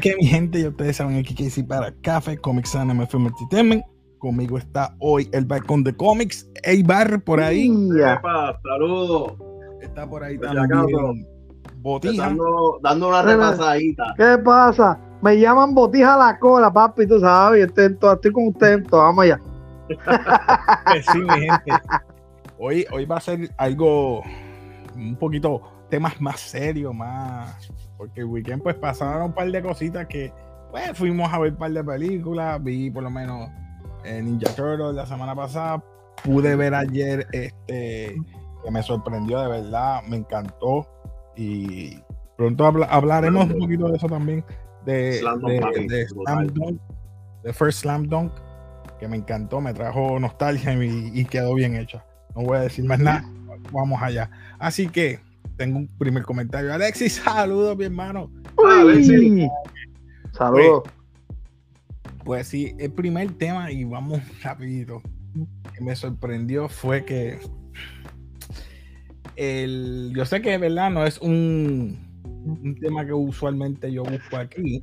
¿Qué es la que mi gente? Y ustedes saben aquí que sí para Café Comics Anime Film Entertainment. Conmigo está hoy el balcón de cómics, Eibar por ahí. Saludos. Está por ahí también. Botija. Dando, dando una repasadita. ¿Qué pasa? Me llaman botija a la cola, papi, tú sabes. Estoy, estoy con ustedes, vamos allá. Sí, mi gente. Hoy, hoy va a ser algo un poquito temas más serios, más porque el weekend pues pasaron un par de cositas que pues fuimos a ver un par de películas, vi por lo menos eh, Ninja Turtle la semana pasada, pude ver ayer este que me sorprendió de verdad, me encantó y pronto hablaremos un poquito de eso también de, de, Slam Dunk, de First Slam Dunk que me encantó, me trajo nostalgia y, y quedó bien hecha. No voy a decir más nada, vamos allá. Así que tengo un primer comentario. Alexis, saludos, mi hermano. Alexis. Saludos. Pues, pues, sí, el primer tema, y vamos rapidito, que me sorprendió fue que el, yo sé que verdad no es un, un tema que usualmente yo busco aquí,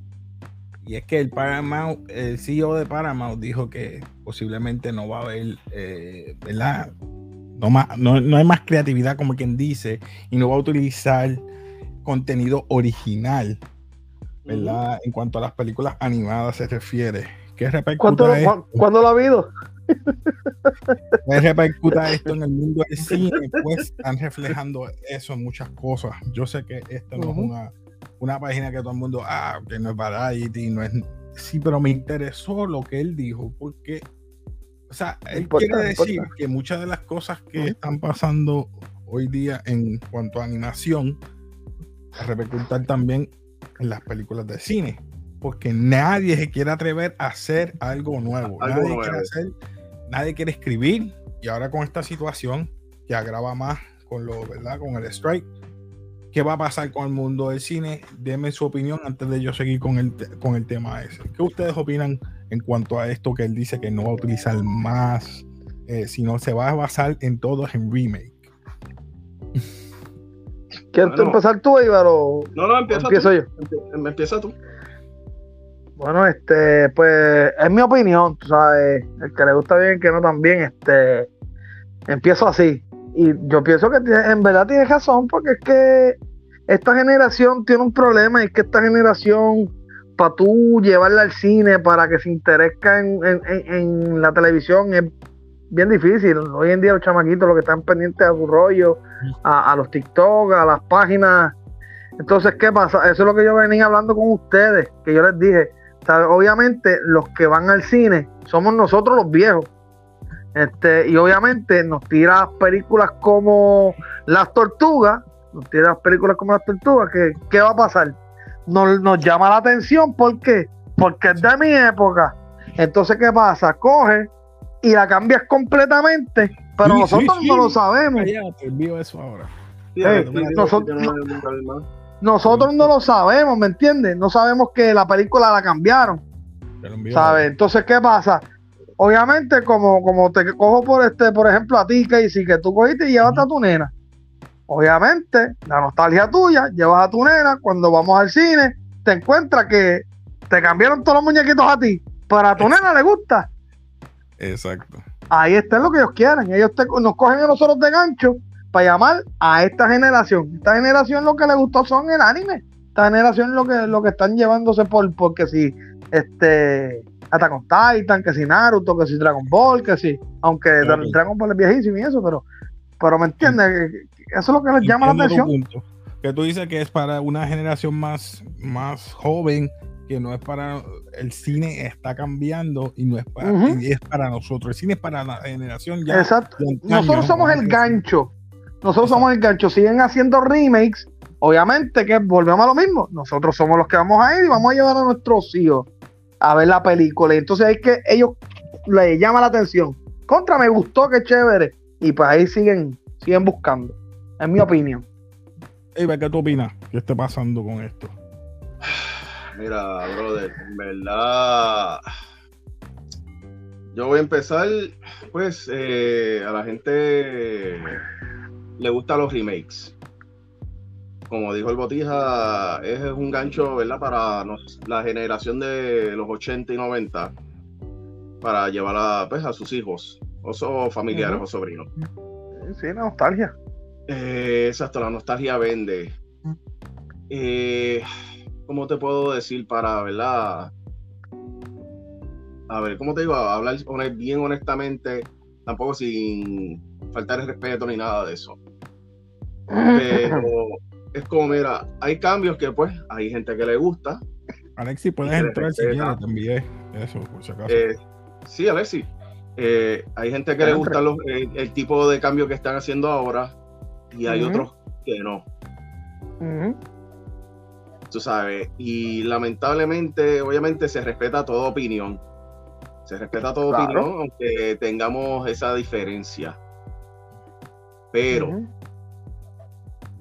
y es que el Paramount, el CEO de Paramount dijo que posiblemente no va a haber, eh, ¿verdad? No, no, hay más creatividad, como quien dice, y no va a utilizar contenido original, ¿verdad? En cuanto a las películas animadas se refiere. ¿Qué repercuta esto? ¿Cuándo lo ha habido? ¿Qué repercuta esto en el mundo del cine? Pues están reflejando eso en muchas cosas. Yo sé que esto no es una, una página que todo el mundo, ah, que no es variety, no es... Sí, pero me interesó lo que él dijo, porque o sea, él quiere decir que muchas de las cosas que están pasando hoy día en cuanto a animación repercutan también en las películas de cine. Porque nadie se quiere atrever a hacer algo nuevo. nadie, Quiere hacer, nadie quiere escribir. Y ahora con esta situación que agrava más con lo, ¿verdad? Con el strike. ¿Qué va a pasar con el mundo del cine? Denme su opinión antes de yo seguir con el, con el tema ese. ¿Qué ustedes opinan en cuanto a esto que él dice que no va a utilizar más, eh, sino se va a basar en todo en remake. ¿Quieres empezar tú, Íbaro? No, no, empiezo yo. Me empieza tú. Bueno, este, pues, es mi opinión, tú sabes, el que le gusta bien, que no también, este, empiezo así. Y yo pienso que en verdad tiene razón, porque es que esta generación tiene un problema, y es que esta generación para tú llevarla al cine para que se interesa en, la televisión es bien difícil. Hoy en día los chamaquitos lo que están pendientes a su rollo, a, los TikTok, a las páginas. Entonces, ¿qué pasa? Eso es lo que yo venía hablando con ustedes, que yo les dije. Obviamente, los que van al cine somos nosotros los viejos. Este, y obviamente nos tira películas como Las Tortugas, nos tira películas como Las Tortugas, que, ¿qué va a pasar? Nos, llama la atención. ¿Por qué? Porque es de mi época. Entonces, ¿qué pasa? Coge y la cambias completamente, pero nosotros no lo sabemos. nosotros, no lo sabemos, ¿me entiendes? No sabemos que la película la cambiaron. ¿Sabes? Entonces, ¿qué pasa? Obviamente, como, como te cojo por este, por ejemplo, a ti, Casey, que tú cogiste y llevaste a tu nena Obviamente, la nostalgia tuya, llevas a tu nena, cuando vamos al cine, te encuentras que te cambiaron todos los muñequitos a ti, pero a tu nena le gusta. Exacto. Ahí está lo que ellos quieren. Ellos nos cogen a nosotros de gancho para llamar a esta generación. Esta generación lo que le gustó son el anime. Esta generación lo que, lo que están llevándose por, porque si este hasta con Titan, que si Naruto, que si Dragon Ball, que si, aunque Dragon Ball es viejísimo y eso, pero, pero me entiendes, es lo que les llama la atención. Que tú dices que es para una generación más, más joven, que no es para el cine está cambiando y no es para, es para nosotros. El cine es para la generación ya. Exacto. Nosotros somos el gancho. Nosotros somos el gancho. Siguen haciendo remakes. Obviamente que volvemos a lo mismo. Nosotros somos los que vamos a ir y vamos a llevar a nuestros hijos a ver la película. Y entonces hay que ellos les llama la atención. Contra, me gustó, qué chévere. Y pues ahí siguen, siguen buscando en mi opinión. ¿qué tú opinas? ¿Qué está pasando con esto? Mira, brother, en verdad. Yo voy a empezar, pues, eh, a la gente le gustan los remakes. como dijo el Botija, es un gancho, ¿verdad? Para nos- la generación de los 80 y 90, para llevar a, pues, a sus hijos, o so- familiares o sobrinos. Sí, nostalgia. Eh, exacto, la nostalgia vende. Eh, ¿Cómo te puedo decir para, verdad? A ver, ¿cómo te digo? Hablar bien honestamente, tampoco sin faltar el respeto ni nada de eso. Pero es como, mira, hay cambios que pues hay gente que le gusta. Alexi, puedes entrar si quieres, te envié eso, por si acaso. Eh, sí, Alexi. Eh, hay gente que le gusta los- el, el tipo de cambio que están haciendo ahora y hay otros que no. Tú sabes, y lamentablemente, obviamente se respeta toda opinión, se respeta toda Claro. opinión, aunque tengamos esa diferencia. Pero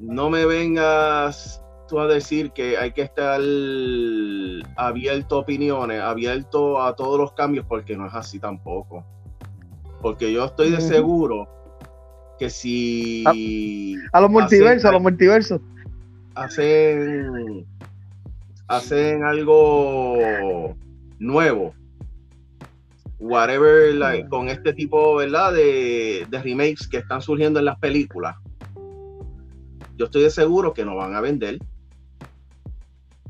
no me vengas tú a decir que hay que estar abierto a opiniones, abierto a todos los cambios, porque no es así tampoco. Porque yo estoy de seguro que si A los multiversos, hacen- a los multiversos. hacen hacen algo nuevo whatever like, con este tipo verdad de, de remakes que están surgiendo en las películas yo estoy de seguro que no van a vender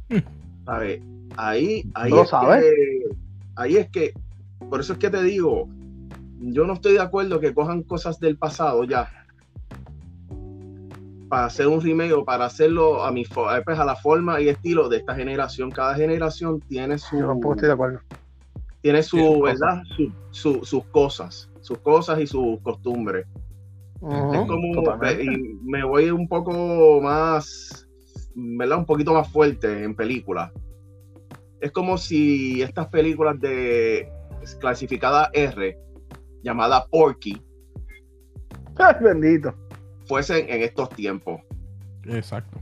¿Sabe? ahí ahí ¿Lo es sabes? que ahí es que por eso es que te digo yo no estoy de acuerdo que cojan cosas del pasado ya para hacer un remake o para hacerlo a mi fo- eh, pues, a la forma y estilo de esta generación. Cada generación tiene su Yo tampoco estoy de acuerdo. tiene su, sus ¿verdad? Su- su- sus cosas, sus cosas y sus costumbres. Es como y me voy un poco más, ¿verdad? Un poquito más fuerte en películas. Es como si estas películas de clasificada R, llamada Porky, Ay, bendito. fuesen en estos tiempos. Exacto.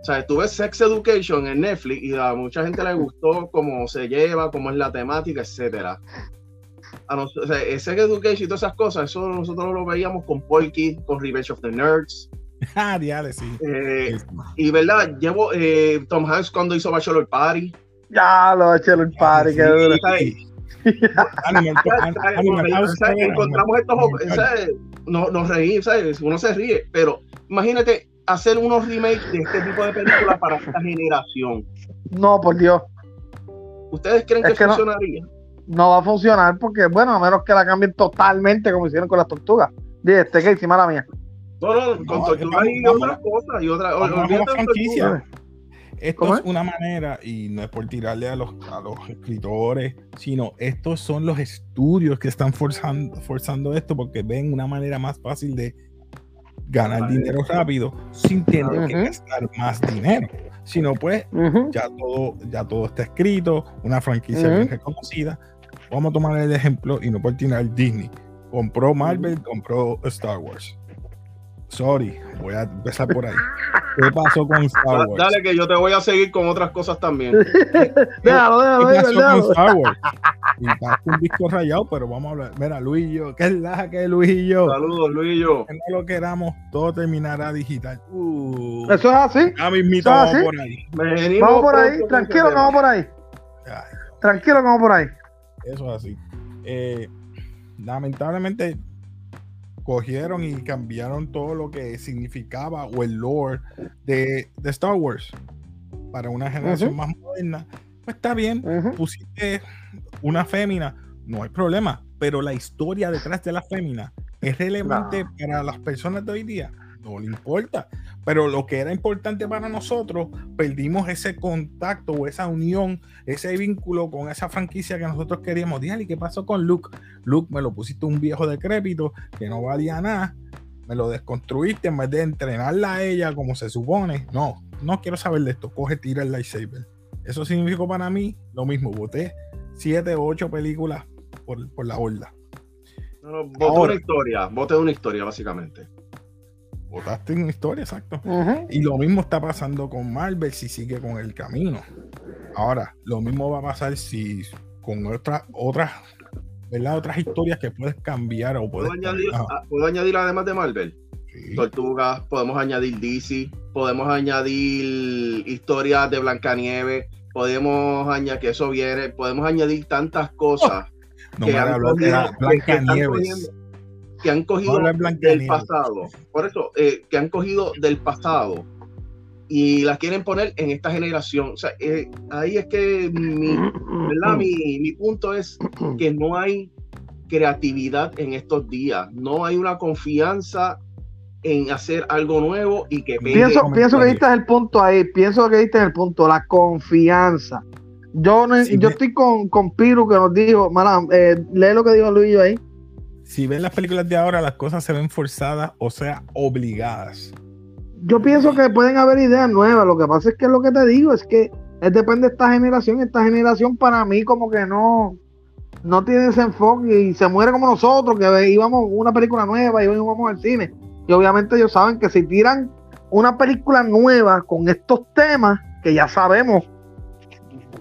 O sea, tú ves Sex Education en Netflix y a mucha gente le gustó cómo se lleva, cómo es la temática, etcétera. A nos- o sea, Sex Education y todas esas cosas, eso nosotros lo veíamos con Porky, con Revenge of the Nerds. Ah, diale, sí. eh, y verdad, llevo eh, Tom Hanks cuando hizo Bachelor Party. Ya lo el party, Sí, qué duro. encontramos estos, nos reímos, ¿sabes? uno se ríe, pero imagínate hacer unos remakes de este tipo de películas para esta generación. No, por Dios. ¿Ustedes creen Es que, funcionaría? No va a funcionar porque, bueno, a menos que la cambien totalmente como hicieron con las tortugas. Dije, este que encima la mía. No, no, con No, tortugas y otras cosas. Y otras, Vamos a la olvídate de franquicia. tortugas. Esto ¿Cómo es una manera, y no es por tirarle a los, a los escritores, sino estos son los estudios que están forzando, forzando esto porque ven una manera más fácil de ganar Vale. dinero rápido sin tener que Ujú. gastar más dinero. Sino pues Ujú. ya todo, ya todo está escrito, una franquicia Ujú. bien reconocida. Vamos a tomar el ejemplo y no por tirar Disney. Compró Marvel, compró Star Wars. Sorry, voy a empezar por ahí. ¿Qué pasó con Star Wars? Dale que yo te voy a seguir con otras cosas también. Déjalo, déjalo, ¿Qué pasó con. Star Wars? Y está un disco rayado, pero vamos a hablar. Mira, Luis y yo, ¿qué es la que Luis y yo? Saludos, Luis y yo. Que no lo queramos, todo terminará digital. Uh, Eso es así. ya mismito ¿Eso es vamos así? por ahí. Venimos Vamos por ahí, tranquilo vamos por ahí. Ay, Tranquilo que vamos por ahí. eso es así. Eh, lamentablemente cogieron y cambiaron todo lo que significaba o el lore de, de Star Wars. Para una generación más moderna. Pues está bien, pusiste una fémina, no hay problema, pero la historia detrás de la fémina es relevante para las personas de hoy día, no le importa. Pero lo que era importante para nosotros, perdimos ese contacto o esa unión, ese vínculo con esa franquicia que nosotros queríamos. Dígale, ¿y qué pasó con Luke? Luke me lo pusiste un viejo decrépito que no valía nada, me lo desconstruiste en vez de entrenarla a ella como se supone. No, no quiero saber de esto, coge, tira el lightsaber. Eso significó para mí lo mismo. Voté siete o ocho películas por, por la horda. No, Voté una historia, voté una historia, básicamente. Votaste en una historia, exacto. Y lo mismo está pasando con Marvel si sigue con el camino. Ahora, lo mismo va a pasar si con otras, otras, ¿verdad? Otras historias que puedes cambiar o ¿Puedo añadir, ah, ¿Puedo añadir además de Marvel? sí. Tortugas, podemos añadir DC, podemos añadir historias de Blancanieves, podemos añadir que eso viene, podemos añadir tantas cosas No que me han hablar de Blancanieves. Que han cogido del pasado. Por eso, eh, que han cogido del pasado y las quieren poner en esta generación. O sea, eh, ahí es que mi, ¿verdad? mi, mi punto es que no hay creatividad en estos días. No hay una confianza en hacer algo nuevo y que. Pienso, pienso que diste el punto ahí, pienso que diste el punto, la confianza. Yo, Sí, yo me- estoy con, con Piru que nos dijo, mala, eh, lee lo que dijo Luis ahí. Si ven las películas de ahora, las cosas se ven forzadas, o sea, obligadas. Yo pienso que pueden haber ideas nuevas. Lo que pasa es que lo que te digo es que es depende de esta generación. Esta generación para mí como que no, no tiene ese enfoque y se muere como nosotros, que íbamos a una película nueva y hoy vamos al cine. Y obviamente ellos saben que si tiran una película nueva con estos temas, que ya sabemos,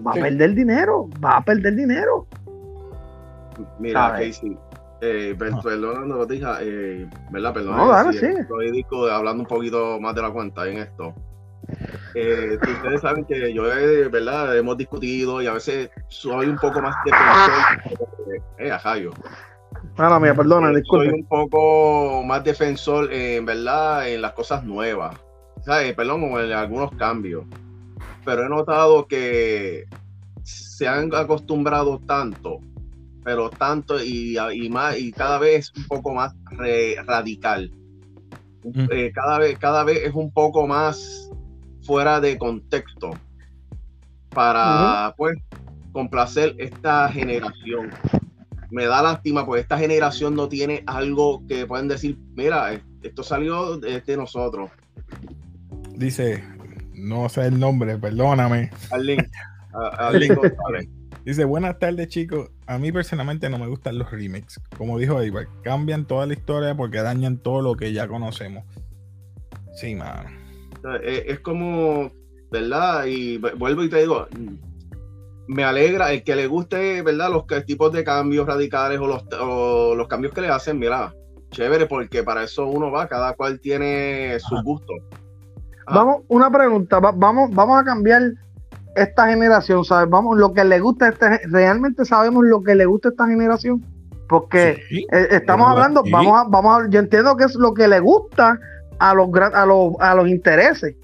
va a Sí. perder dinero, va a perder dinero. Mira, ¿sabes? Casey, eh, per- Ah. perdona, no, eh, ¿verdad? Perdona, No, dale, sigue. estoy hablando un poquito más de la cuenta en esto. Eh, ustedes saben que yo, eh, ¿verdad? Hemos discutido y a veces soy un poco más defensor. Eh, ajá, yo. Mala mía, perdona, Eh, disculpe. Soy un poco más defensor, en verdad, en las cosas nuevas. ¿Sabes? Perdón, como en algunos cambios. Pero he notado que se han acostumbrado tanto, pero tanto y, y más, y cada vez un poco más re- radical. Mm. Eh, cada, vez, cada vez es un poco más fuera de contexto para pues complacer esta generación me da lástima porque esta generación no tiene algo que pueden decir, mira, esto salió de, de nosotros. Dice, no sé el nombre, perdóname. Arlene, Arlene González. Dice, buenas tardes chicos. A mí personalmente no me gustan los remakes. Como dijo Ibar, cambian toda la historia porque dañan todo lo que ya conocemos. Sí, mano. O sea, Es, es como, ¿verdad? Y vu- vuelvo y te digo, me alegra el que le guste, ¿verdad? Los tipos de cambios radicales o los, o los cambios que le hacen, mira, chévere, porque para eso uno va, cada cual tiene sus gustos. Ah. Vamos, una pregunta, va- vamos, vamos a cambiar esta generación, ¿sabes? Vamos, lo que le gusta esta, realmente sabemos lo que le gusta a esta generación, porque Sí. eh, estamos hablando, aquí- vamos a, vamos a, yo entiendo que es lo que le gusta a los a los, a los intereses,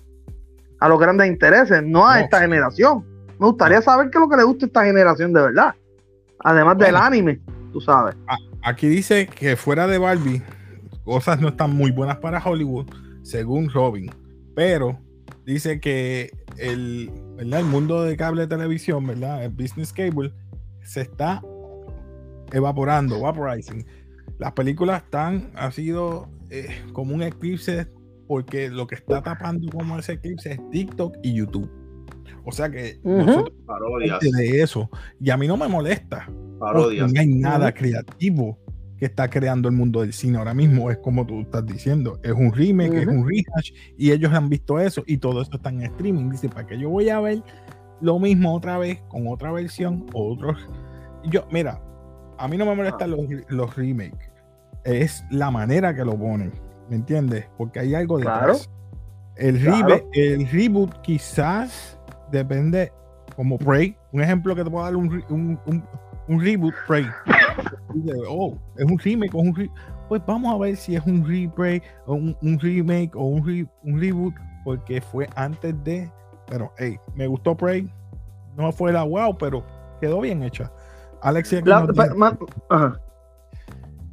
a los grandes intereses, no a No, esta generación. Me gustaría saber qué es lo que le gusta a esta generación de verdad, además del anime, tú sabes. Aquí dice que fuera de Barbie, cosas no están muy buenas para Hollywood, según Robin. Pero dice que el, ¿verdad? el mundo de cable de televisión, ¿verdad? El business cable, se está evaporando, vaporizing. Las películas están, ha sido eh, como un eclipse, porque lo que está tapando como ese eclipse es TikTok y YouTube. O sea que Ujú. nosotros Parodias, de eso. Y a mí no me molesta. parodias. No hay nada creativo que está creando el mundo del cine ahora mismo. Es como tú estás diciendo. Es un remake, es un rehash. Y ellos han visto eso y todo eso está en streaming. Dice, ¿para qué yo voy a ver lo mismo otra vez con otra versión otros? Yo, mira, a mí no me molestan los, los remakes. Es la manera que lo ponen. ¿Me entiendes? Porque hay algo detrás. Claro. El, Claro. rebe- el reboot quizás depende, como Prey, un ejemplo que te puedo dar un, re- un, un- un reboot, Prey. Oh, es un remake o un re- Pues vamos a ver si es un replay o un, un remake o un, re- un reboot, porque fue antes de. Pero, hey, me gustó Prey. No fue la wow, pero quedó bien hecha. Alexia que La- nos pa- dice, ma- ajá.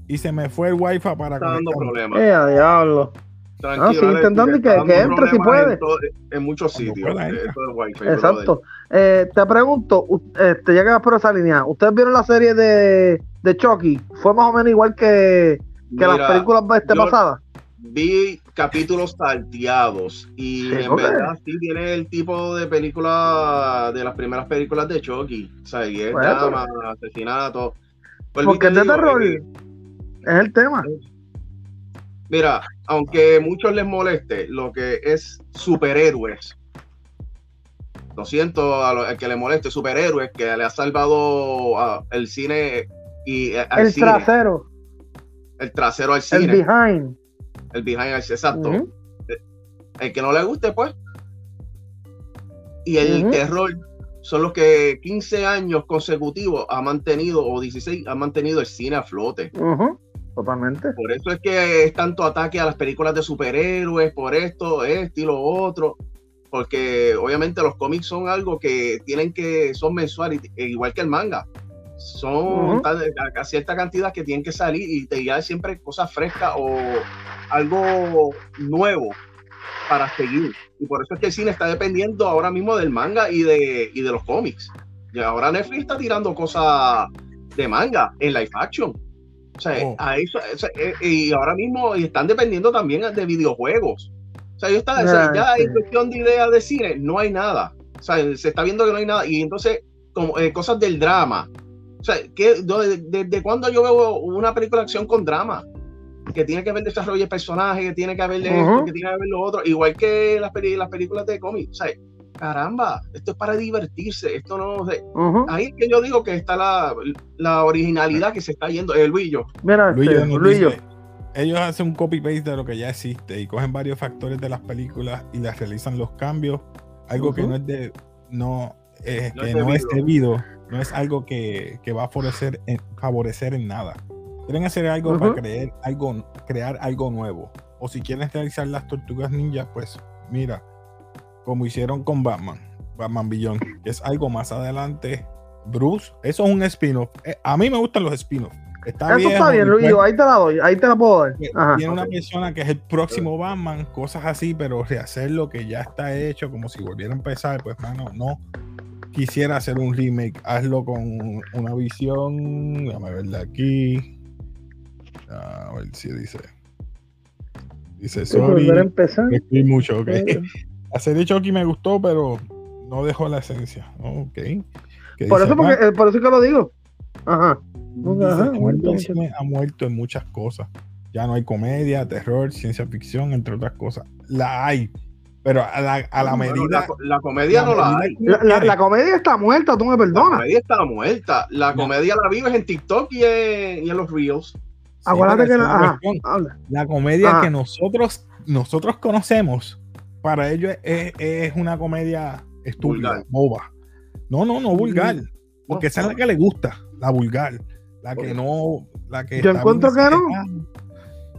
y se me fue el wifi para Está dando conectarme. problemas. Eh, a diablo. Tranquilo, Ah, intentando que- entre si puede. En, todo- en muchos sitios. eh, esto wifi, brother. Eh, te pregunto, este, ya que vas por esa línea, ¿ustedes vieron la serie de, de Chucky? ¿Fue más o menos igual que, que Mira, las películas este, pasadas? vi capítulos salteados y Sí, en verdad sí tiene el tipo de película de las primeras películas de Chucky. O sea, y es Pues, drama, asesinato. Porque es de terror. eh, Es el tema. mira, aunque muchos les moleste lo que es superhéroes. Lo siento a lo- al que le moleste superhéroes que le ha salvado a- el cine y eh, al El cine, trasero, el trasero al el cine, behind. el behind, exacto. Ujú. El que no le guste, pues. Y el terror son los que 15 años consecutivos ha mantenido, o 16, ha mantenido el cine a flote. Totalmente. Por eso es que es tanto ataque a las películas de superhéroes, por esto, esto y lo otro. Porque obviamente los cómics son algo que tienen que, son mensuales, e igual que el manga. Son tal- a, a cierta cantidad que tienen que salir y te llegan siempre cosas frescas o algo nuevo para seguir. Y por eso es que el cine está dependiendo ahora mismo del manga y de, y de los cómics. Y ahora Netflix está tirando cosas de manga en live action. O sea, Oh. a eso, o sea, eh, y ahora mismo están dependiendo también de videojuegos. O sea, ellos están- o sea, Ah, ya sí. en cuestión de ideas de cine, no hay nada. O sea, se está viendo que no hay nada. Y entonces, como eh, cosas del drama. O sea, ¿qué- de- ¿desde cuándo yo veo una película de acción con drama? Que tiene que haber desarrollo de personaje, que tiene que haber de esto, Ujú. que tiene que haber lo otro. Igual que las, peli- las películas de cómics. O sea, caramba, esto es para divertirse. Esto no. o sea, Ujú. ahí es que yo digo que está la, la originalidad que se está yendo. El Luillo. Mira, Luis este, Luillo. Ellos hacen un copy-paste de lo que ya existe y cogen varios factores de las películas y les realizan los cambios. Algo que no es de. No, eh, No que es no es debido. debido, no es algo que, que va a favorecer en, favorecer en nada. Quieren hacer algo para creer algo, crear algo nuevo. O si quieren realizar las tortugas ninja, pues mira, como hicieron con Batman, Batman Beyond, que es algo más adelante. Bruce, eso es un spin-off. Eh, a mí me gustan los spin-offs. Está Eso viejo, está bien, Luillo. Ahí te la doy. Ahí te la puedo dar. Ajá. tiene una persona que es el próximo Batman, cosas así, pero rehacer lo que ya está hecho, como si volviera a empezar, pues mano, no quisiera hacer un remake, hazlo con una visión, déjame verla aquí, a ver si dice, dice, Sí, volver a sorry, empezar. escribí mucho, ok. Eh, La serie Chucky me gustó, pero no dejó la esencia, ok. ¿Qué Por eso, porque, eh, por eso que lo digo. Ajá. Dice, Ajá, "El mundo muerto, del cine ha muerto en muchas cosas. Ya no hay comedia, terror, ciencia ficción, entre otras cosas. La hay, pero a la, a la Bueno, medida. la, la comedia no la hay. La, la- la comedia está muerta, tú me La perdonas. comedia está muerta. La No. comedia la vives en TikTok y en, y en los Reels. Sí, Acuérdate que la, la ajá. La comedia Ajá. que nosotros, nosotros conocemos, para ellos es, es una comedia estúpida, Vulgar. boba. No, no, no vulgar. Porque No, esa es la que le gusta, la vulgar. La que no, la que Yo encuentro que no.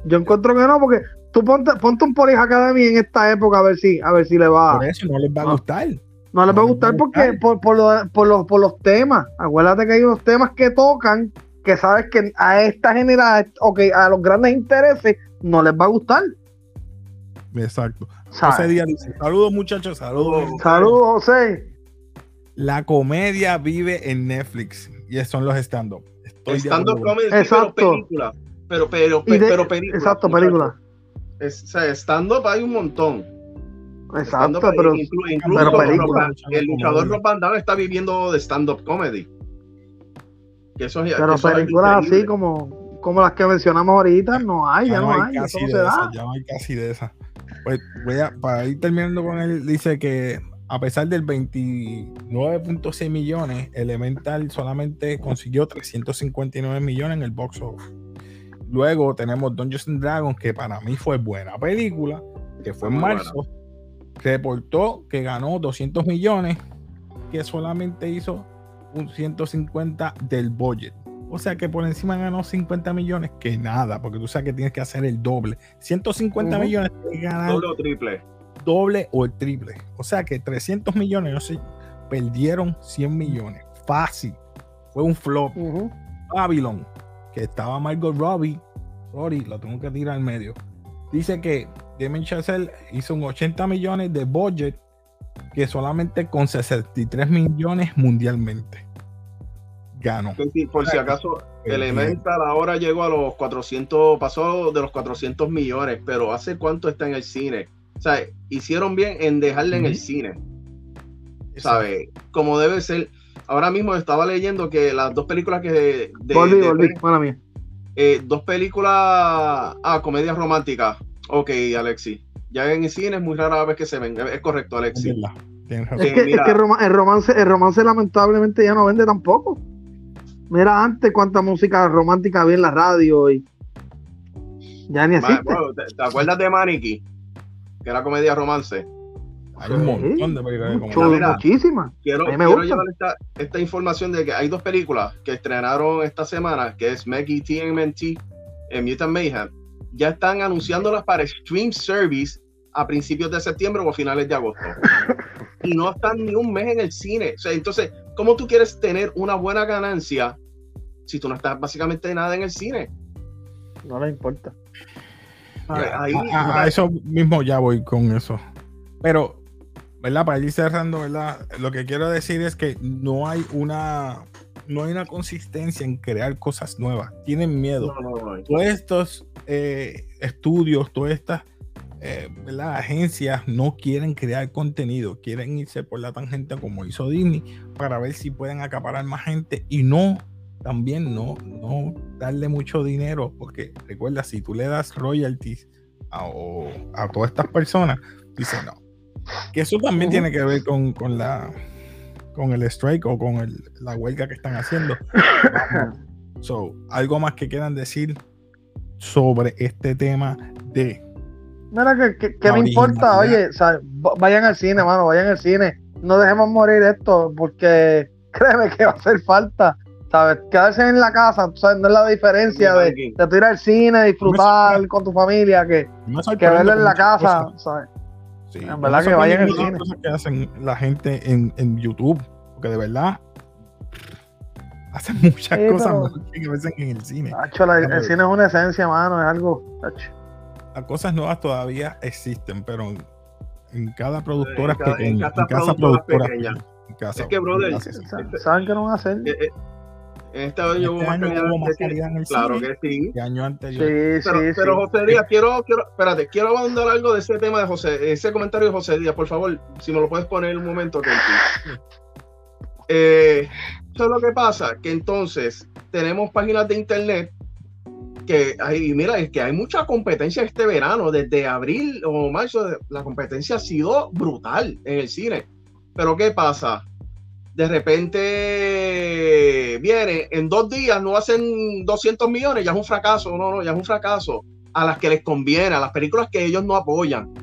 Yo encuentro que no, porque tú ponte, ponte un Police Academy en esta época a ver si, a ver si le va. Por eso no les va a Ah. gustar. No les va a gustar porque por, por, lo- por los, por los temas. Acuérdate que hay unos temas que tocan que sabes que a esta generación, o que a los grandes intereses no les va a gustar. Exacto. ¿sabes? José Díaz dice, saludos muchachos, saludos. Saludos, José. La comedia vive en Netflix y son los stand-up. Acuerdo. comedy, sí, pero Exacto. película. Pero, pero, Y de- pero película. exacto, película. Es- o sea, stand-up hay un montón. Exacto, pero inclu- incluso pero película. Rob el luchador. Rob Van Damme está viviendo de stand-up comedy. Que eso, es- pero eso es películas así como, como las que mencionamos ahorita, no hay, ya no hay, eso casi no de se esas, da. ya no hay casi de esas. Pues voy a, para ir terminando con él, dice que a pesar del 29.6 millones, Elemental solamente consiguió 359 millones en el box office. Luego tenemos Dungeons and Dragons, que para mí fue buena película, que fue en Muy buena. marzo. Reportó que ganó 200 millones, que solamente hizo un 150 del budget. O sea que por encima ganó 50 millones, que nada, porque tú sabes que tienes que hacer el doble. 150 Ujú. millones que ganar Doble o triple. Doble o el triple. O sea que 300 millones, no sé, perdieron 100 millones. Fácil. Fue un flop. Ujú. Babylon, que estaba Margot Robbie, sorry, lo tengo que tirar al medio. Dice que Damien Chazelle hizo un 80 millones de budget, que solamente con 63 millones mundialmente ganó. Por si acaso. Elemental ahora llegó a los 400, pasó de los 400 millones, pero ¿hace cuánto está en el cine? O sea, hicieron bien en dejarle en el cine, ¿sabes? Como debe ser. Ahora mismo estaba leyendo que las dos películas que... De, volví, de- volví, mala mía. eh, dos películas... Ah, comedias románticas. Ok, Alexi. Ya en el cine es muy rara vez que se ven. Es correcto, Alexi. Es que, mira. es que el, roma- el romance, el romance lamentablemente ya no vende tampoco. Mira antes cuánta música romántica había en la radio y ya ni existe. bueno, ¿te, te acuerdas de Maniki? Que era comedia romance. Hay un montón de películas de comedia. Mira, muchísimas. Quiero, A mí me quiero gusta. llevar esta, esta información de que hay dos películas que estrenaron esta semana, que es Maggie TMNT en Mutant Mayhem. Ya están anunciándolas para Stream Service a principios de septiembre o a finales de agosto. Y no están ni un mes en el cine. O sea, entonces, ¿cómo tú quieres tener una buena ganancia si tú no estás básicamente nada en el cine? No le importa. Ahí- a, a- a eso mismo ya voy con eso. Pero, ¿verdad? Para ir cerrando, ¿verdad? Lo que quiero decir es que no hay una no hay una consistencia en crear cosas nuevas. Tienen miedo. no, no, no. Todos estos eh, estudios, todas estas eh, agencias no quieren crear contenido, quieren irse por la tangente como hizo Disney para ver si pueden acaparar más gente y no, también no, no darle mucho dinero, porque recuerda, si tú le das royalties a, o- a todas estas personas, dice no. Que eso también tiene que ver con, con la con el strike o con el- la huelga que están haciendo. So, algo más que quieran decir sobre este tema de Mira, que, que, que me importa, oye, o sea, v- vayan al cine, mano, vayan al cine. No dejemos morir esto, porque créeme que va a hacer falta, ¿sabes? Quedarse en la casa, ¿sabes? No es la diferencia de, de tú ir al cine, disfrutar con tu familia, que, que verlo en la casa, cosas. ¿sabes? Sí, En verdad que vayan al cine. cosas que hacen la gente en, en YouTube, porque de verdad hacen muchas Sí, cosas mejor que hacen en el cine. Hacho, la- Déjame el cine es una esencia, mano, es algo. hacho. Las cosas nuevas todavía existen, pero en, en cada productora En cada- en pequeña, en cada casa productora productora pequeña. pequeña, en casa- Es que, brother, gracias. Sa- ¿Saben qué no van a hacer? Eh, eh, En este año Este hubo más año calidad hubo en más el cine. calidad en el Claro cine que sí. año Sí, anterior. sí, Pero, sí. pero José Díaz, quiero, quiero, espérate, quiero abundar algo de ese tema de José, ese comentario de José Díaz, por favor, si me lo puedes poner un momento, Kelty. Eh, eso es lo que pasa, que entonces tenemos páginas de internet que hay, mira, es que hay mucha competencia este verano, desde abril o marzo, la competencia ha sido brutal en el cine. Pero ¿qué pasa? De repente viene, en dos días no hacen 200 millones, ya es un fracaso, no, no, ya es un fracaso. A las que les conviene, a las películas que ellos no apoyan.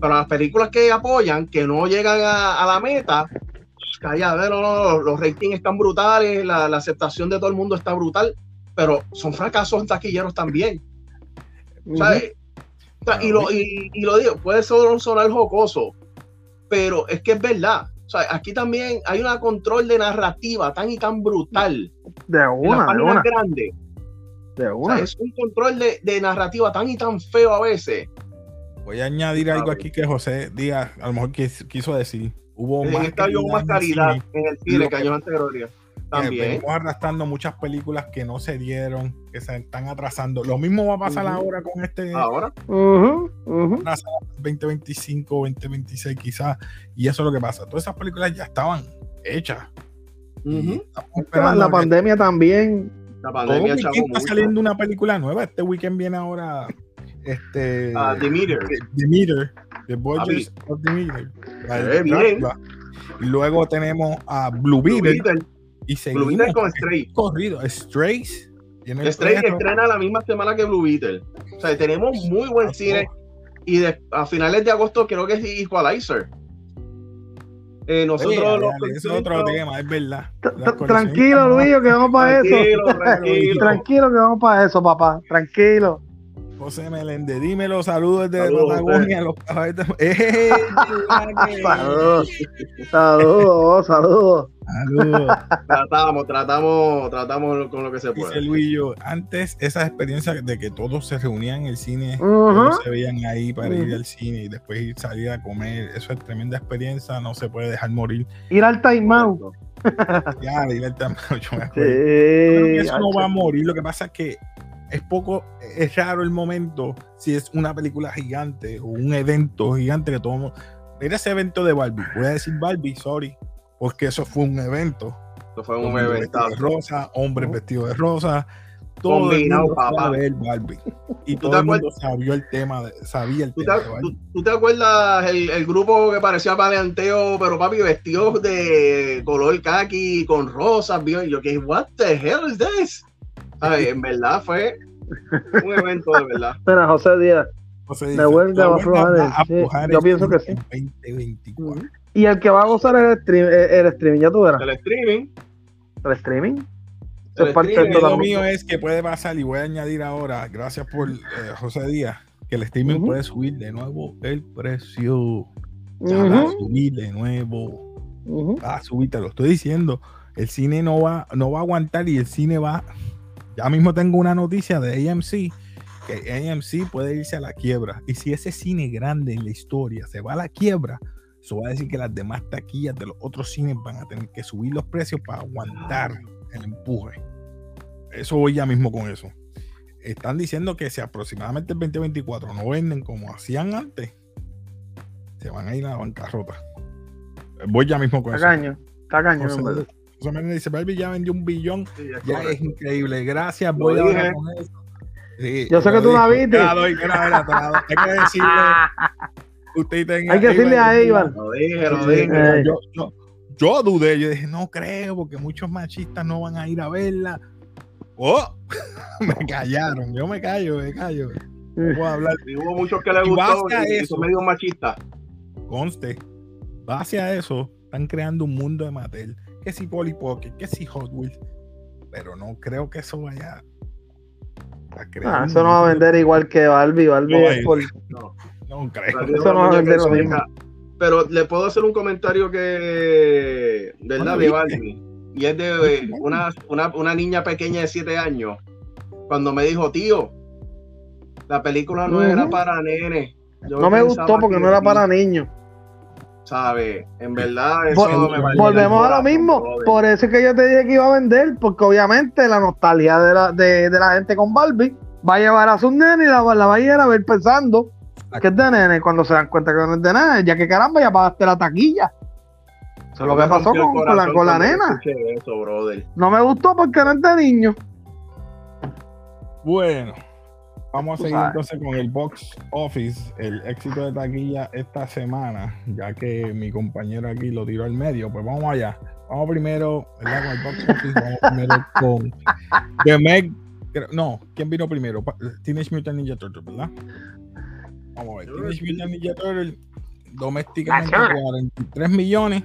Pero a las películas que apoyan, que no llegan a, a la meta, pues, calla, a ver, no, no, los ratings están brutales, la, la aceptación de todo el mundo está brutal, pero son fracasos taquilleros también. ¿sabes? O sea, y, lo, y, y lo digo, puede sonar jocoso, pero es que es verdad. O sea, aquí también hay un control de narrativa tan y tan brutal De una, de una, grandes. de O sea, una. es un control de, de narrativa tan y tan feo a veces. Voy a añadir algo aquí que José Díaz a lo mejor quis- quiso decir. Hubo En más hubo más calidad en el que que- años anteriores. También. venimos arrastrando muchas películas que no se dieron, que se están atrasando. Lo mismo va a pasar ahora con este Ahora, Ujú, ujú. 2025, 2026 quizás. Y eso es lo que pasa. Todas esas películas ya estaban hechas. La, que pandemia también. la todo pandemia weekend chavo está mucho. saliendo una película nueva. Este weekend viene ahora este Ah, Demeter. Demeter, The Papi. of la Eh. Drácula. Y luego tenemos a Blue Blue Beetle Beetle. Y Blue seguimos Beetle con Stray. corrido. Strays. Stray estrena la misma semana que Blue Beetle. O sea, tenemos muy buen cine. Y de- a finales de agosto creo que es Equalizer. Eh, nosotros Oye, dale, los dale, eso es otro tema, es verdad. Tranquilo, Luis, que vamos para eso. Tranquilo, tranquilo. Tranquilo, que vamos para eso, papá. Tranquilo. José Meléndez, dímelo, saludos desde Saludos, Patagonia, los caballitos. ¡Eh! Saludos. Saludos, saludos. Saludos. Tratamos, tratamos, tratamos con lo que se Dice puede. Luillo, antes esa experiencia de que todos se reunían en el cine, Ujú. todos se veían ahí para ir Ujú. al cine y después ir salir a comer, eso es tremenda experiencia, no se puede dejar morir. Ir al timeout. Ya, dile al tamaño, yo me acuerdo. Que Sí. eso no va a morir, lo que pasa es que es poco, es raro el momento si es una película gigante o un evento gigante que todo el mundo- Mira ese evento de Barbie, voy a decir Barbie, sorry, porque eso fue un evento. Eso fue un vestido de rosa, hombres vestidos de rosa, todo Combinado, el mundo papá. ver Barbie. Y ¿Tú todo te el mundo sabía el tema, de- sabía el ¿Tú te, tema de Barbie. tú- tú te acuerdas el, el grupo que parecía paleanteo, pero papi, vestidos de color khaki con rosas, yo que, what the hell is this? Ay, en verdad fue un evento de verdad. Mira, José Díaz, La huelga va a aflojar. Yo pienso que sí. 2024. Y el que va a gozar es el, stream, el, streaming, ya tú verás. El streaming. El streaming. El, streaming, lo mío es que puede pasar y voy a añadir ahora, gracias por eh, José Díaz, que el streaming puede subir de nuevo el precio. va a subir de nuevo. Va a subir, te lo estoy diciendo. El cine no va, no va a aguantar y el cine va. Ya mismo tengo una noticia de AMC que AMC puede irse a la quiebra. Y si ese cine grande en la historia se va a la quiebra, eso va a decir que las demás taquillas de los otros cines van a tener que subir los precios para aguantar el empuje. Eso voy ya mismo con eso. Están diciendo que si aproximadamente el 2024 no venden como hacían antes, se van a ir a la bancarrota. Voy ya mismo con está eso. Está caño, José Méndez dice, Barbie ya vendió un billón. ya es increíble. Gracias, voy a hablar con eso. Yo sé que tú la viste. Hay que decirle. Usted tenga, Hay que decirle a Iván. Yo, yo, yo, dudé. Yo dije, no creo, porque muchos machistas no van a ir a verla. Oh, me callaron. Yo me callo, me callo. No puedo hablar. Y hubo muchos que le gustó y eso medio machista. Conste, base a eso, están creando un mundo de Mattel. Que si Polly Pocket, que si Hot Wheels. Pero no creo que eso vaya Ah, eso no va a vender igual que Barbie. Barbie no, es por... no, no creo. Eso no va a vender lo mismo. Pero le puedo hacer un comentario que. ¿Verdad? De Barbie. Y es de una, una, una niña pequeña de 7 años. Cuando me dijo, tío, la película no era para nene. no me gustó porque no era para niños. ¿Sabes? En verdad, eso me Volvemos a lo mismo. Por eso es que yo te dije que iba a vender, porque obviamente la nostalgia de la, de, la gente con Barbie va a llevar a sus nenes y la, la va a ir a ver pensando que es de nene cuando se dan cuenta que no es de nene, ya que caramba, ya pagaste la taquilla. Eso es lo que pasó con, la, con la nena. no me gustó porque no es de niño. Bueno, Vamos a seguir entonces con el box office, el éxito de taquilla esta semana, ya que mi compañero aquí lo tiró al medio. Pues vamos allá. Vamos primero, con el box office, vamos primero con The Meg. No, ¿quién vino primero? Teenage Mutant Ninja Turtle, ¿verdad? Vamos a ver. Teenage Mutant Ninja Turtle, domésticamente 43 millones,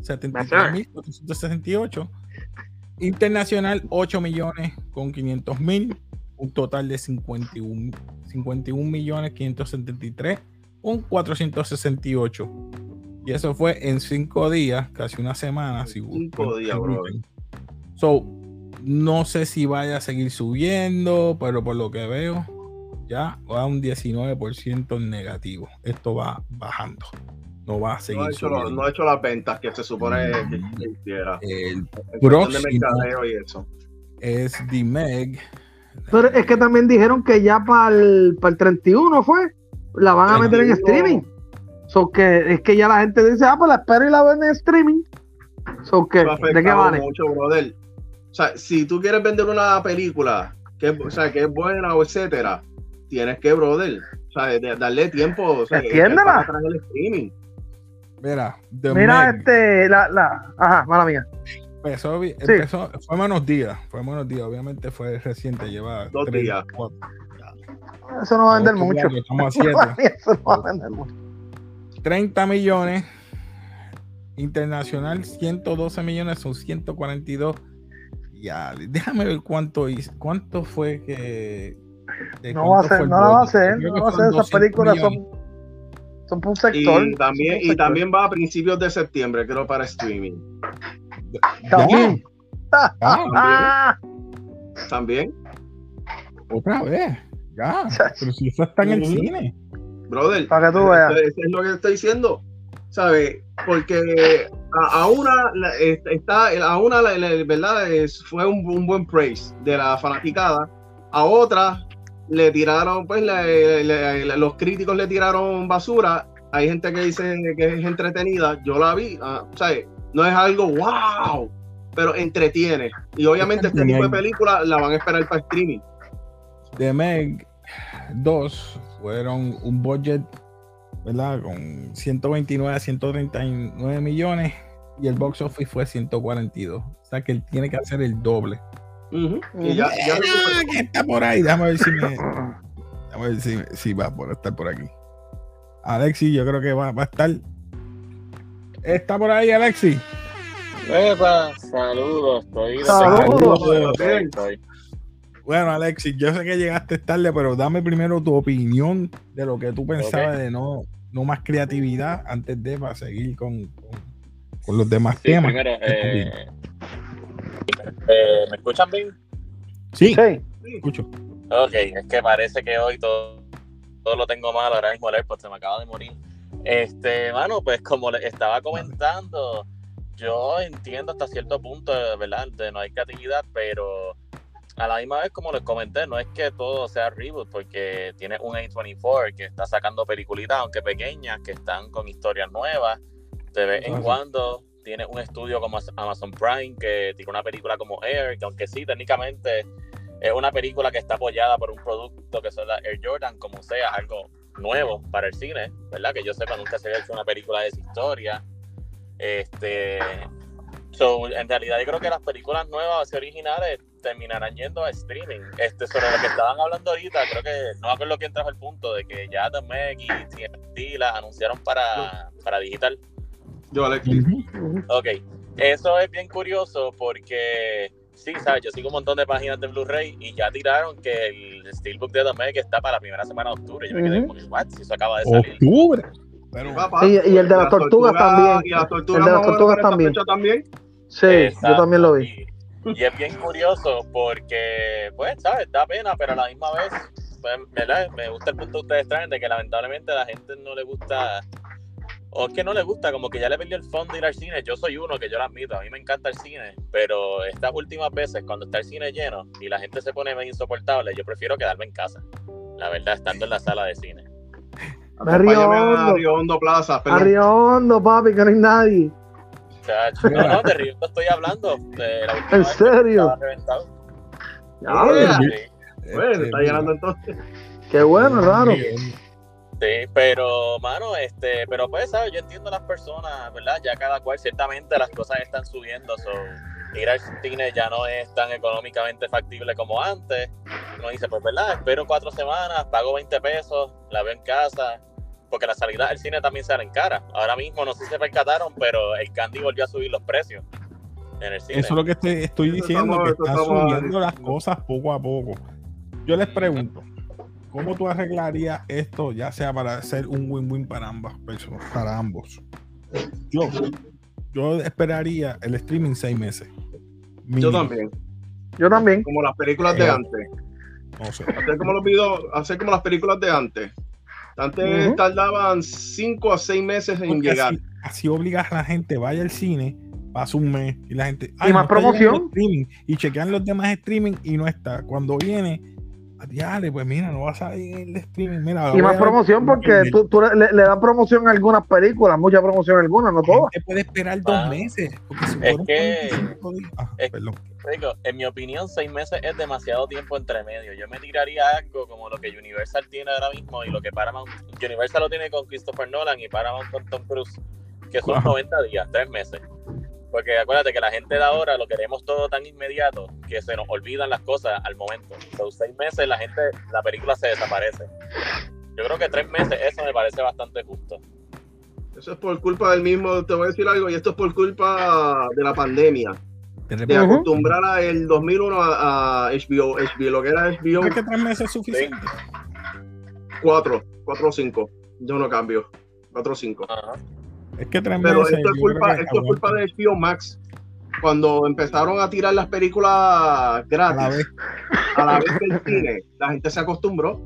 73 mil 468. Internacional 8 millones con 500 mil un total de 51, 51 millones 573 con 468. Y eso fue en cinco días, casi una semana. cinco días, bro. So, no sé si vaya a seguir subiendo, pero por lo que veo, ya va un 19% negativo. Esto va bajando. No va a seguir. No ha hecho, no ha hecho las ventas que se supone que, hiciera. El, próximo es The Meg pero es que también dijeron que ya para el, para el 31 fue, la van a meter en streaming. So que es que ya la gente dice, ah, pues la espero y la ven en streaming. So que, ¿de qué vale? Mucho, brother. O sea, si tú quieres vender una película que, o sea, que es buena o etcétera, tienes que, brother, o sea, darle tiempo. O sea, Extiéndela. El streaming. Mira, Mira, este, la, la, ajá, mala mía empezó, fue menos días, fue menos días, obviamente fue reciente, lleva dos días. Eso no va a vender mucho. Eso no va a vender mucho. 30 millones internacional, 112 millones son 142. Ya, déjame ver cuánto cuánto fue que no va a ser, no va a ser, no va a ser, esas películas son, son por un sector. Y también, y también va a principios de septiembre, creo, para streaming. También. También. Otra vez. Ya. Pero si eso está en el cine. Brother. Para que tú veas. Eso es lo que estoy diciendo. ¿Sabes? Porque a, una está, a una, verdad, fue un, buen praise de la fanaticada. A otra le tiraron, pues, los críticos le tiraron basura. Hay gente que dice que es entretenida. Yo la vi. Ah, ¿Sabes? No es algo wow, pero entretiene. Y obviamente este tipo de películas la van a esperar para streaming. The Meg 2 fueron un budget, ¿verdad? Con 129 a 139 millones y el box office fue 142. O sea que él tiene que hacer el doble. y ya, está por ahí, déjame ver si me. A ver si, si va a estar por aquí. Alexi, yo creo que va, va a estar. ¿Está por ahí, Alexi? Epa, saludos, estoy Saludos. Estoy. Bueno, Alexis, yo sé que llegaste tarde, pero dame primero tu opinión de lo que tú pensabas de no, no más creatividad antes de para seguir con, con, con los demás Sí, temas. primero, eh, eh, ¿me escuchan bien? Sí, Sí. escucho. Ok, es que parece que hoy todo, todo lo tengo mal, ahora mismo el AirPod se me acaba de morir. Este, mano, pues como les estaba comentando, yo entiendo hasta cierto punto, ¿verdad? De no hay creatividad, pero a la misma vez, como les comenté, no es que todo sea reboot, porque tiene un A24 que está sacando peliculitas, aunque pequeñas, que están con historias nuevas. De vez en Ajá. cuando tiene un estudio como Amazon Prime que tiene una película como Air, que aunque sí, técnicamente es una película que está apoyada por un producto que son las Air Jordan, como sea, algo nuevo para el cine, ¿verdad? Que yo sepa, nunca se había hecho una película de esa historia. Este, so, en realidad yo creo que las películas nuevas y originales terminarán yendo a streaming. Este, sobre lo que estaban hablando ahorita, creo que no me acuerdo quién trajo el punto de que ya The Meg y TNT la anunciaron para, para digital. Yo, Alexi. Ok, eso es bien curioso porque sí, sabes, yo sigo un montón de páginas de Blu-ray y ya tiraron que el Steelbook de Meg está para la primera semana de octubre. Yo me quedé como, what? Si eso acaba de salir. Octubre. Pero, Papá, Y- y el de las tortugas también. Y las tortugas, El de las tortugas también. también. Sí, Exacto, yo también lo vi. Y, y es bien curioso porque, pues, ¿sabes? Da pena, pero a la misma vez, pues, ¿verdad? Me gusta el punto que ustedes traen de que lamentablemente a la gente no le gusta, o es que no le gusta, como que ya le perdió el fondo de ir al cine. Yo soy uno que yo lo admito, a mí me encanta el cine, pero estas últimas veces, cuando está el cine lleno y la gente se pone medio insoportable, yo prefiero quedarme en casa. La verdad, estando en la sala de cine. A. Río Hondo Plaza. perdón. Arriondo, papi, que no hay nadie. Chacho, no, no, de Río estoy hablando. de la ¿En serio? Sí. Bueno, este, está llenando entonces. Qué bueno, raro. Sí, pero, mano, este, pero pues, ¿sabes? Yo entiendo a las personas, ¿verdad? Ya cada cual, ciertamente las cosas están subiendo, so, ir al cine ya no es tan económicamente factible como antes. Uno dice, pues, ¿verdad? Espero cuatro semanas, pago 20 pesos, la veo en casa, porque la salida al cine también sale en cara. Ahora mismo, no sé si se percataron, pero el Candy volvió a subir los precios en el cine. Eso es lo que estoy, estoy diciendo, estamos- que están estamos- subiendo las cosas poco a poco. Yo les pregunto, ¿cómo tú arreglarías esto, ya sea para hacer un win-win para ambas personas, para ambos? Yo, yo esperaría el streaming seis meses. Yo también. Yo también. Como las películas de Eh, antes. No sé. Hacer como los videos, hacer como las películas de antes. Antes tardaban 5 a 6 meses en Porque llegar. así, así obligas a la gente, vaya al cine, pasa un mes y la gente. Y más llegando promoción. y chequean los demás streaming y no está. Cuando viene, diale, pues mira, no va a salir el streaming. Mira, Y más promoción porque tú, tú le, le das promoción a algunas películas, mucha promoción a algunas, no todas. puede esperar dos Ah. meses. Porque si Es que- 45 días- Ajá, es- perdón. En mi opinión, seis meses es demasiado tiempo entre medio. Yo me tiraría algo como lo que Universal tiene ahora mismo y lo que Paramount. Universal lo tiene con Christopher Nolan y Paramount con Tom Cruise, que son Ajá. 90 días, tres meses. Porque acuérdate que la gente de ahora lo queremos todo tan inmediato que se nos olvidan las cosas al momento. Son seis meses, la gente, la película se desaparece. Yo creo que tres meses, eso me parece bastante justo. Eso es por culpa del mismo, te voy a decir algo, y esto es por culpa de la pandemia. De acostumbrar a el 2001 a, a HBO, HBO, lo que era HBO ¿crees que tres meses es suficiente? 4, 4 o 5. Yo no cambio. 4 o 5. Ajá. Es que tres Pero meses. esto es culpa, esto es culpa aguanta. de HBO Max. Cuando empezaron a tirar las películas A la gratis vez. a la vez del cine, la gente se acostumbró.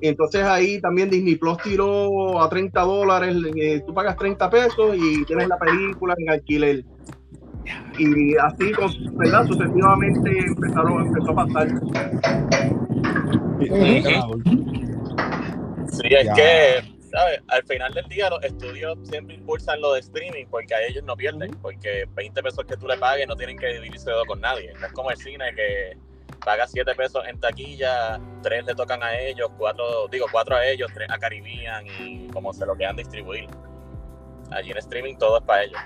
Y entonces ahí también Disney Plus tiró a 30 dólares, eh, tú pagas 30 pesos y tienes la película en alquiler. Y así, con- ¿verdad? Sucesivamente empezaron, empezó a pasar. Sí, es que, ¿sabes? Al final del día los estudios siempre impulsan lo de streaming porque a ellos no pierden, porque 20 pesos que tú le pagues no tienen que dividirse con nadie. No es como el cine que paga 7 pesos en taquilla, 3 le tocan a ellos, 4, digo 4 a ellos, 3 a Caribbean y como se lo quieran distribuir. Allí en streaming todo es para ellos.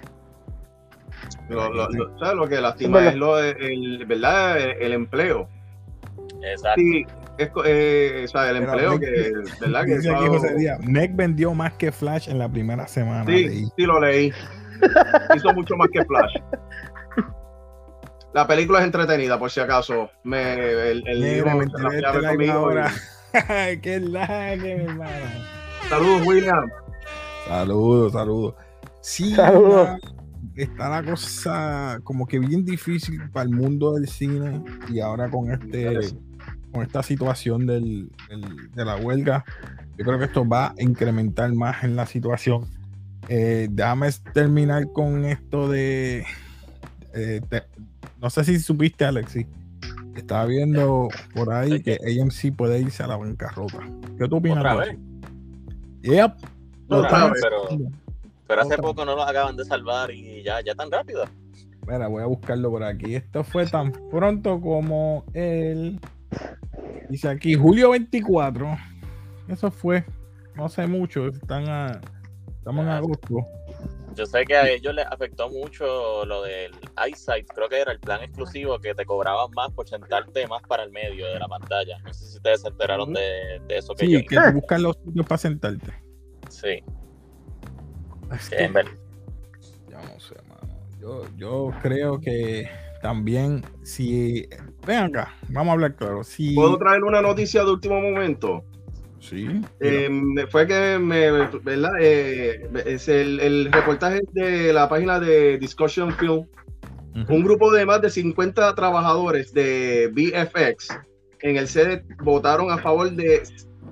Lo, lo- lo- ¿sabes? Lo que Es lastima es lo de- el, ¿verdad? El, el empleo. Exacto. Si, es, eh, o sea, el empleo Nick- que, ¿verdad? Que Dice aquí eso- José Díaz, Neck vendió más que Flash en la primera semana. Sí, leí. sí lo leí. Hizo mucho más que Flash. La película es entretenida, por si acaso. Me, el, el Mira, libro me la este like conmigo y- ahora. Qué like, mi hermano. Saludos, William. Saludos, saludos. Sí, Saludos. está la cosa como que bien difícil para el mundo del cine y ahora con este con esta situación del, del- de la huelga, yo creo que esto va a incrementar más en la situación. Eh, déjame terminar con esto de eh, te- no sé si supiste, Alexis. Estaba viendo por ahí ¿De que? AMC puede irse a la bancarrota. ¿Qué tú opinas? Otra vez. Yep. Lo Otra vez. Pero, hace Otra. poco no los acaban de salvar y ya, ya tan rápido. Mira, voy a buscarlo por aquí. Esto fue tan pronto como el. Dice aquí, julio 24. Eso fue. No sé mucho. Están a- estamos en agosto. Yo sé que a ellos les afectó mucho lo del eyesight, creo que era el plan exclusivo que te cobraban más por sentarte más para el medio de la pantalla. No sé si ustedes se enteraron de, de eso que Sí, yo. que tú buscas los sitios para sentarte. Sí, Es que yo no sé, mano. Yo, yo creo que también, si. Ven acá, vamos a hablar claro. Si. ¿Puedo traer una noticia de último momento? Sí. Eh, fue que me, ¿verdad? Eh, es el, el reportaje de la página de Discussion Film. Un grupo de más de 50 trabajadores de VFX en el set votaron a favor de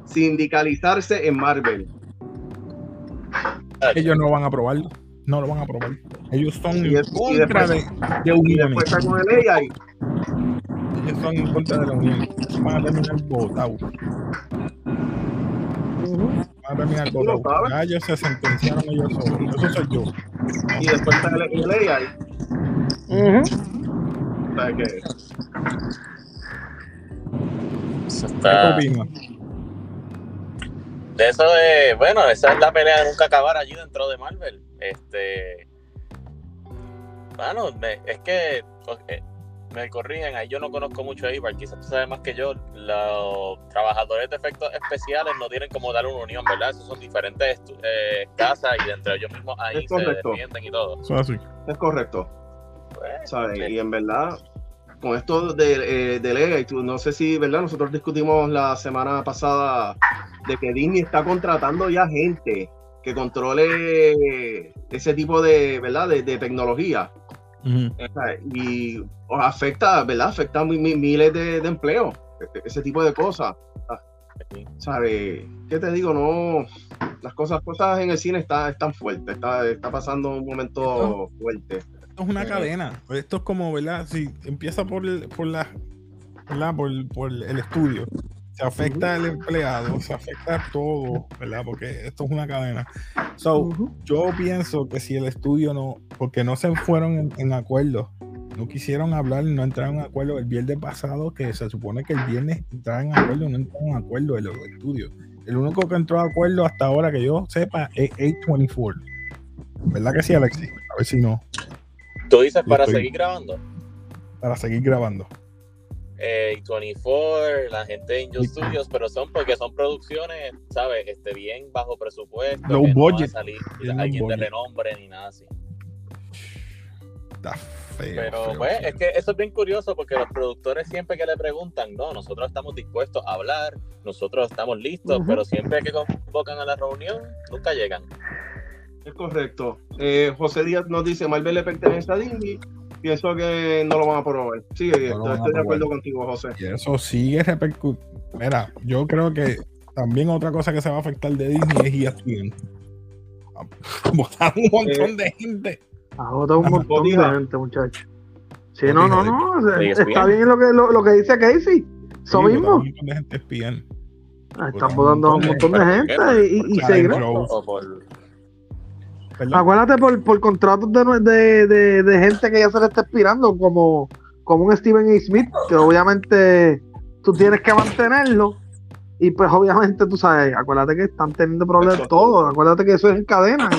sindicalizarse en Marvel. Ellos no van a aprobarlo. No lo van a aprobar. Ellos son Y en contra de, después- de uniones. después está con el AI. Ellos son en contra de la unión. Van a terminar votados. Van a terminar votados. Ya ellos se sentenciaron ellos solos. Eso soy yo. Y después está el, AI. Ujú. O sea que eso ¿Qué está- opinas? De eso de, bueno, esa es la pelea de nunca acabar allí dentro de Marvel. Este, bueno, me- es que eh, me corrigen, ahí yo no conozco mucho ahí, porque quizás tú sabes más que yo. Los trabajadores de efectos especiales no tienen como dar una unión, ¿verdad? Esos son diferentes eh, casas y dentro de ellos mismos ahí Es se defienden y todo. Así. es correcto. Pues, ¿sabes? Y en verdad, con esto de, eh, del AI, tú- no sé si, ¿verdad? Nosotros discutimos la semana pasada de que Disney está contratando ya gente que controle ese tipo de, ¿verdad? De, de tecnología. O sea, Y os afecta, ¿verdad? Afecta a mi- mi- miles de, de empleos, e- ese tipo de cosas. sí. ¿Sabes? ¿Qué te digo? No, las cosas, cosas en el cine está- están fuertes, está, está pasando un momento fuerte. Esto es una Ujú. cadena. Esto es como, ¿verdad? Si empieza por, el- por la, ¿verdad? Por, por el estudio. Se afecta al empleado, se afecta a todo, ¿verdad? Porque esto es una cadena. So, yo pienso que si el estudio no, porque no se fueron en, en acuerdo, no quisieron hablar, no entraron en acuerdo el viernes pasado, que se supone que el viernes entraron en acuerdo, no entraron en acuerdo de los estudios. El único que entró a acuerdo hasta ahora que yo sepa es 824. ¿Verdad que sí, Alexis? A ver si no, Tú dices para estoy- seguir grabando. para seguir grabando. Eh, 24, la gente de Angel Sí. Studios, pero son porque son producciones, ¿sabes? Este, bien bajo presupuesto. Low que no va a salir low alguien de budget. renombre ni nada así. Está feo. Pero feo, pues, feo. es que eso es bien curioso porque los productores siempre que le preguntan, no, nosotros estamos dispuestos a hablar, nosotros estamos listos, pero siempre que convocan a la reunión, nunca llegan. Es correcto. Eh, José Díaz nos dice, Marvel le pertenece a Disney. Pienso que no lo van a probar. Sí, lo estoy, de acuerdo contigo, José. Y eso sigue repercutiendo. Mira, yo creo que también otra cosa que se va a afectar de Disney es E ESPN. Votaron un montón de gente. Agota un montón de gente, muchachos. Sí, no, no, no. es está bien. lo que, lo, lo que dice Casey. Eso Sí, mismo. Un montón de gente ESPN. Ah, Están un votando a un montón montón de gente y, y por- ¿verdad? Acuérdate por, por contratos de, de, de, de gente que ya se le está expirando, como, como un Steven A. Smith, que obviamente tú tienes que mantenerlo. Y pues obviamente tú sabes, acuérdate que están teniendo problemas Eso. todos, acuérdate que eso es en cadena.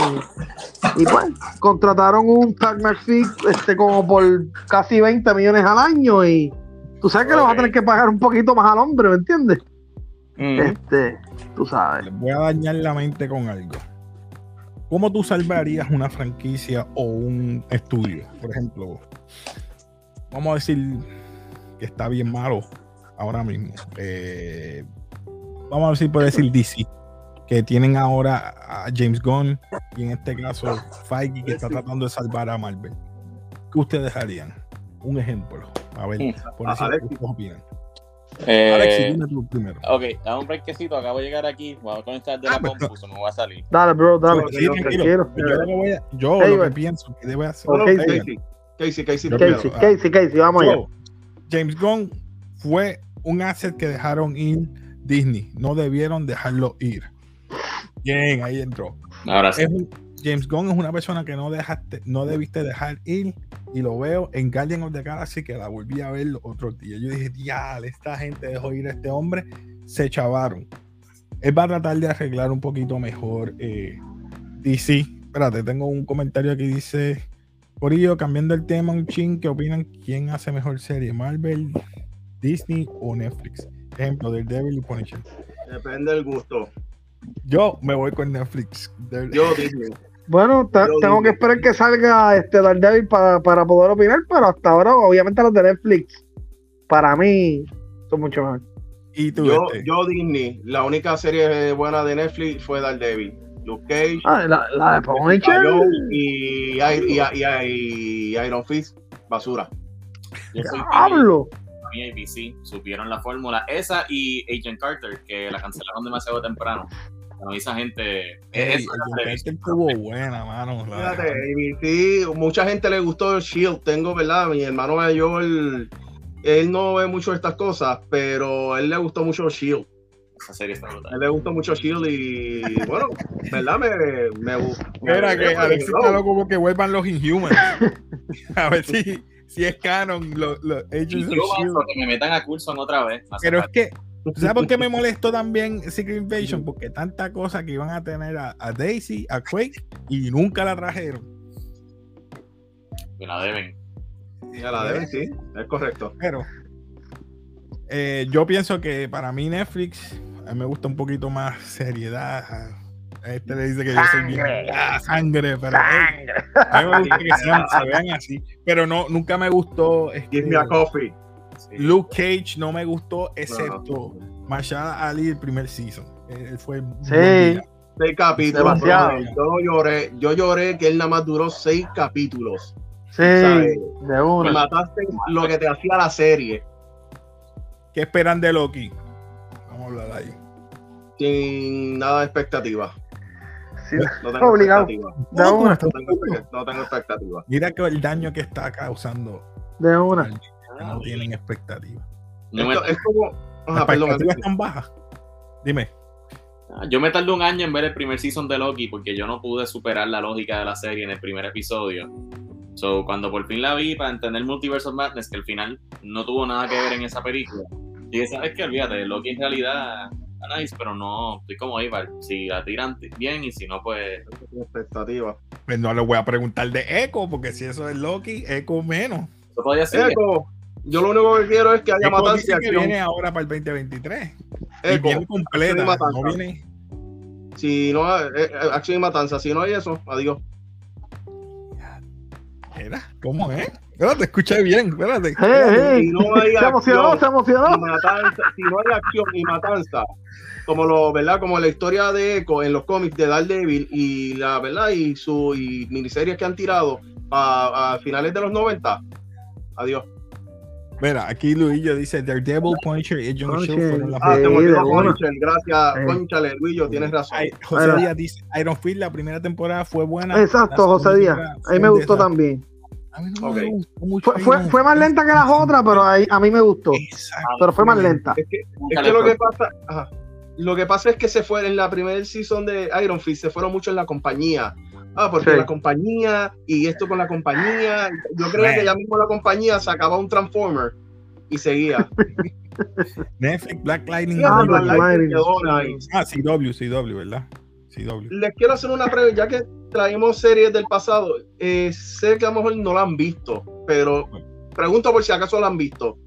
Y, y pues contrataron un Pat McPhee este, como por casi 20 millones al año y Tú sabes que le vas a tener que pagar un poquito más al hombre, ¿me entiendes? Mm. Este, tú sabes. Les voy a dañar la mente con algo. ¿Cómo tú salvarías una franquicia o un estudio? Por ejemplo, vamos a decir que está bien malo ahora mismo. Eh, vamos a decir, por decir DC, que tienen ahora a James Gunn y en este caso Feige que está tratando de salvar a Marvel. ¿Qué ustedes harían? Un ejemplo. A ver, por decir. ¿qué opinan? Eh, Alexis, dime tú primero. ok, dame un brequecito, acabo de llegar aquí, voy a conectar de Ah, la pues, compu, se me va a salir. Dale, bro, dale. Sí, tranquilo. tranquilo. Yo, lo que voy a- yo Hey, lo que güey. pienso que debe hacer. No, no, Ok, Casey, Casey, Casey. Casey, Ah. Casey, Casey, vamos allá. James Gunn fue un asset que dejaron ir Disney. No debieron dejarlo ir. Bien, ahí entró. Ahora sí. Es un- James Gunn es una persona que no dejaste, no debiste dejar ir. Y lo veo en Guardian of the Galaxy que la volví a ver los otros días. Yo dije, dial, esta gente dejó ir a este hombre. Se chavaron. Él va a tratar de arreglar un poquito mejor eh, DC. Espérate, tengo un comentario aquí dice. Por ello, cambiando el tema un chin, ¿qué opinan? ¿Quién hace mejor serie? ¿Marvel, Disney o Netflix? Ejemplo, Daredevil y Punisher. Depende del gusto. Yo me voy con Netflix. Yo Disney. Bueno, tengo que esperar que salga este Daredevil para, para poder opinar, pero hasta ahora, obviamente, los de Netflix, para mí, son mucho mejor. Y tú, Yo, este, yo Disney. La única serie buena de Netflix fue Daredevil. Luke Cage, Ah, la, la de Punisher. Y, y, y- y- y Iron Fist, basura. Hablo. Mí ABC supieron la fórmula. Esa y Agent Carter, que la cancelaron demasiado temprano. Esa gente. Ey, la televisión. estuvo buena, mano. Fíjate. ABC, mucha gente le gustó el Shield. Tengo, ¿verdad? Mi hermano mayor, él no ve mucho estas cosas, pero a él le gustó mucho Shield. Esa serie está A brutal. él le gustó mucho Shield y bueno, ¿verdad? Me, me, me Espera, que me- Alex me- está loco como que vuelvan los Inhumans. A ver si, si es canon los, Agents of Shield. paso que me metan a Coulson otra vez. Pero es que, ¿tú ¿sabes por qué me molestó también Secret Invasion? Porque tanta cosa que iban a tener a, a Daisy, a Quake, y nunca la trajeron. Me la deben. Ya la deben, sí, es correcto. Pero eh, yo pienso que para mí Netflix a mí me gusta un poquito más seriedad. A este le dice que yo soy bien Sangre. ah, sangre, pero hey, a mí me gusta que sean- se vean así. Pero no, nunca me gustó. este, Give me a coffee. Luke Cage no me gustó, excepto Marshall Ali el primer season. Él fue Sí. Seis capítulos. Yo lloré, yo lloré que él nada más duró seis capítulos. Sí, ¿Sabes? de Y una. mataste lo que te hacía la serie. ¿Qué esperan de Loki? Vamos a hablar ahí. Sin nada de expectativa. Sí, No tengo Obligado. expectativa. de una, No tengo, no tengo expectativa. Mira que el daño que está causando. de una. Que no tienen expectativa. No me- Esto es como. Las Ajá, perdón. expectativas están bajas. Dime. Yo me tardé un año en ver el primer season de Loki porque yo no pude superar la lógica de la serie en el primer episodio. So, cuando por fin la vi para entender Multiverse of Madness, que al final no tuvo nada que ver en esa película, dije, ¿sabes qué? Olvídate, Loki en realidad está nice, pero no, estoy como Ivar. Si la tiran bien y si no, pues. No tengo expectativa. Pues no le voy a preguntar de Echo, porque si eso es Loki, Echo menos. Eso. Eco, yo lo único que quiero es que haya Echo matanza y dice que acción. viene ahora para el 2023. Y Eco, viene completa. acción. No viene. si no, eh, eh, acción y matanza. Si no hay eso, adiós. Era, ¿cómo es? Espérate, escuché bien, espérate. Hey, hey. Si no hay Se emocionó, acción se emocionó. y matanza, si no hay acción y matanza, como lo, ¿verdad? Como la historia de Echo en los cómics de Daredevil y la verdad y su y miniseries que han tirado a, a finales de los 90. Adiós. Mira, aquí Luillo dice Daredevil, Punisher y. Shield fueron las Ah, te. Punisher, gracias, Sí. conchale, Luillo, tienes razón. Ay, José Mira. Díaz dice Iron Fist, la primera temporada fue buena. Exacto, La José Díaz. A mí me gustó desastre. también. A mí no me gustó mucho. Fue, fue, más lenta que las otras, pero ahí, a mí me gustó. Exacto. Pero fue más lenta. Es que, es que lo que pasa, ajá. lo que pasa es que se fue en la primera season de Iron Fist, se fueron mucho en la compañía. Ah, porque Sí. la compañía y esto con la compañía. Yo creo que ya mismo la compañía sacaba un Transformer y seguía. Netflix, Black Lightning. Ah. Black Lightning Lightning. Ah, CW, CW, ¿verdad? CW. Les quiero hacer una pregunta, ya que traemos series del pasado, eh, sé que a lo mejor no la han visto, pero pregunto por si acaso la han visto.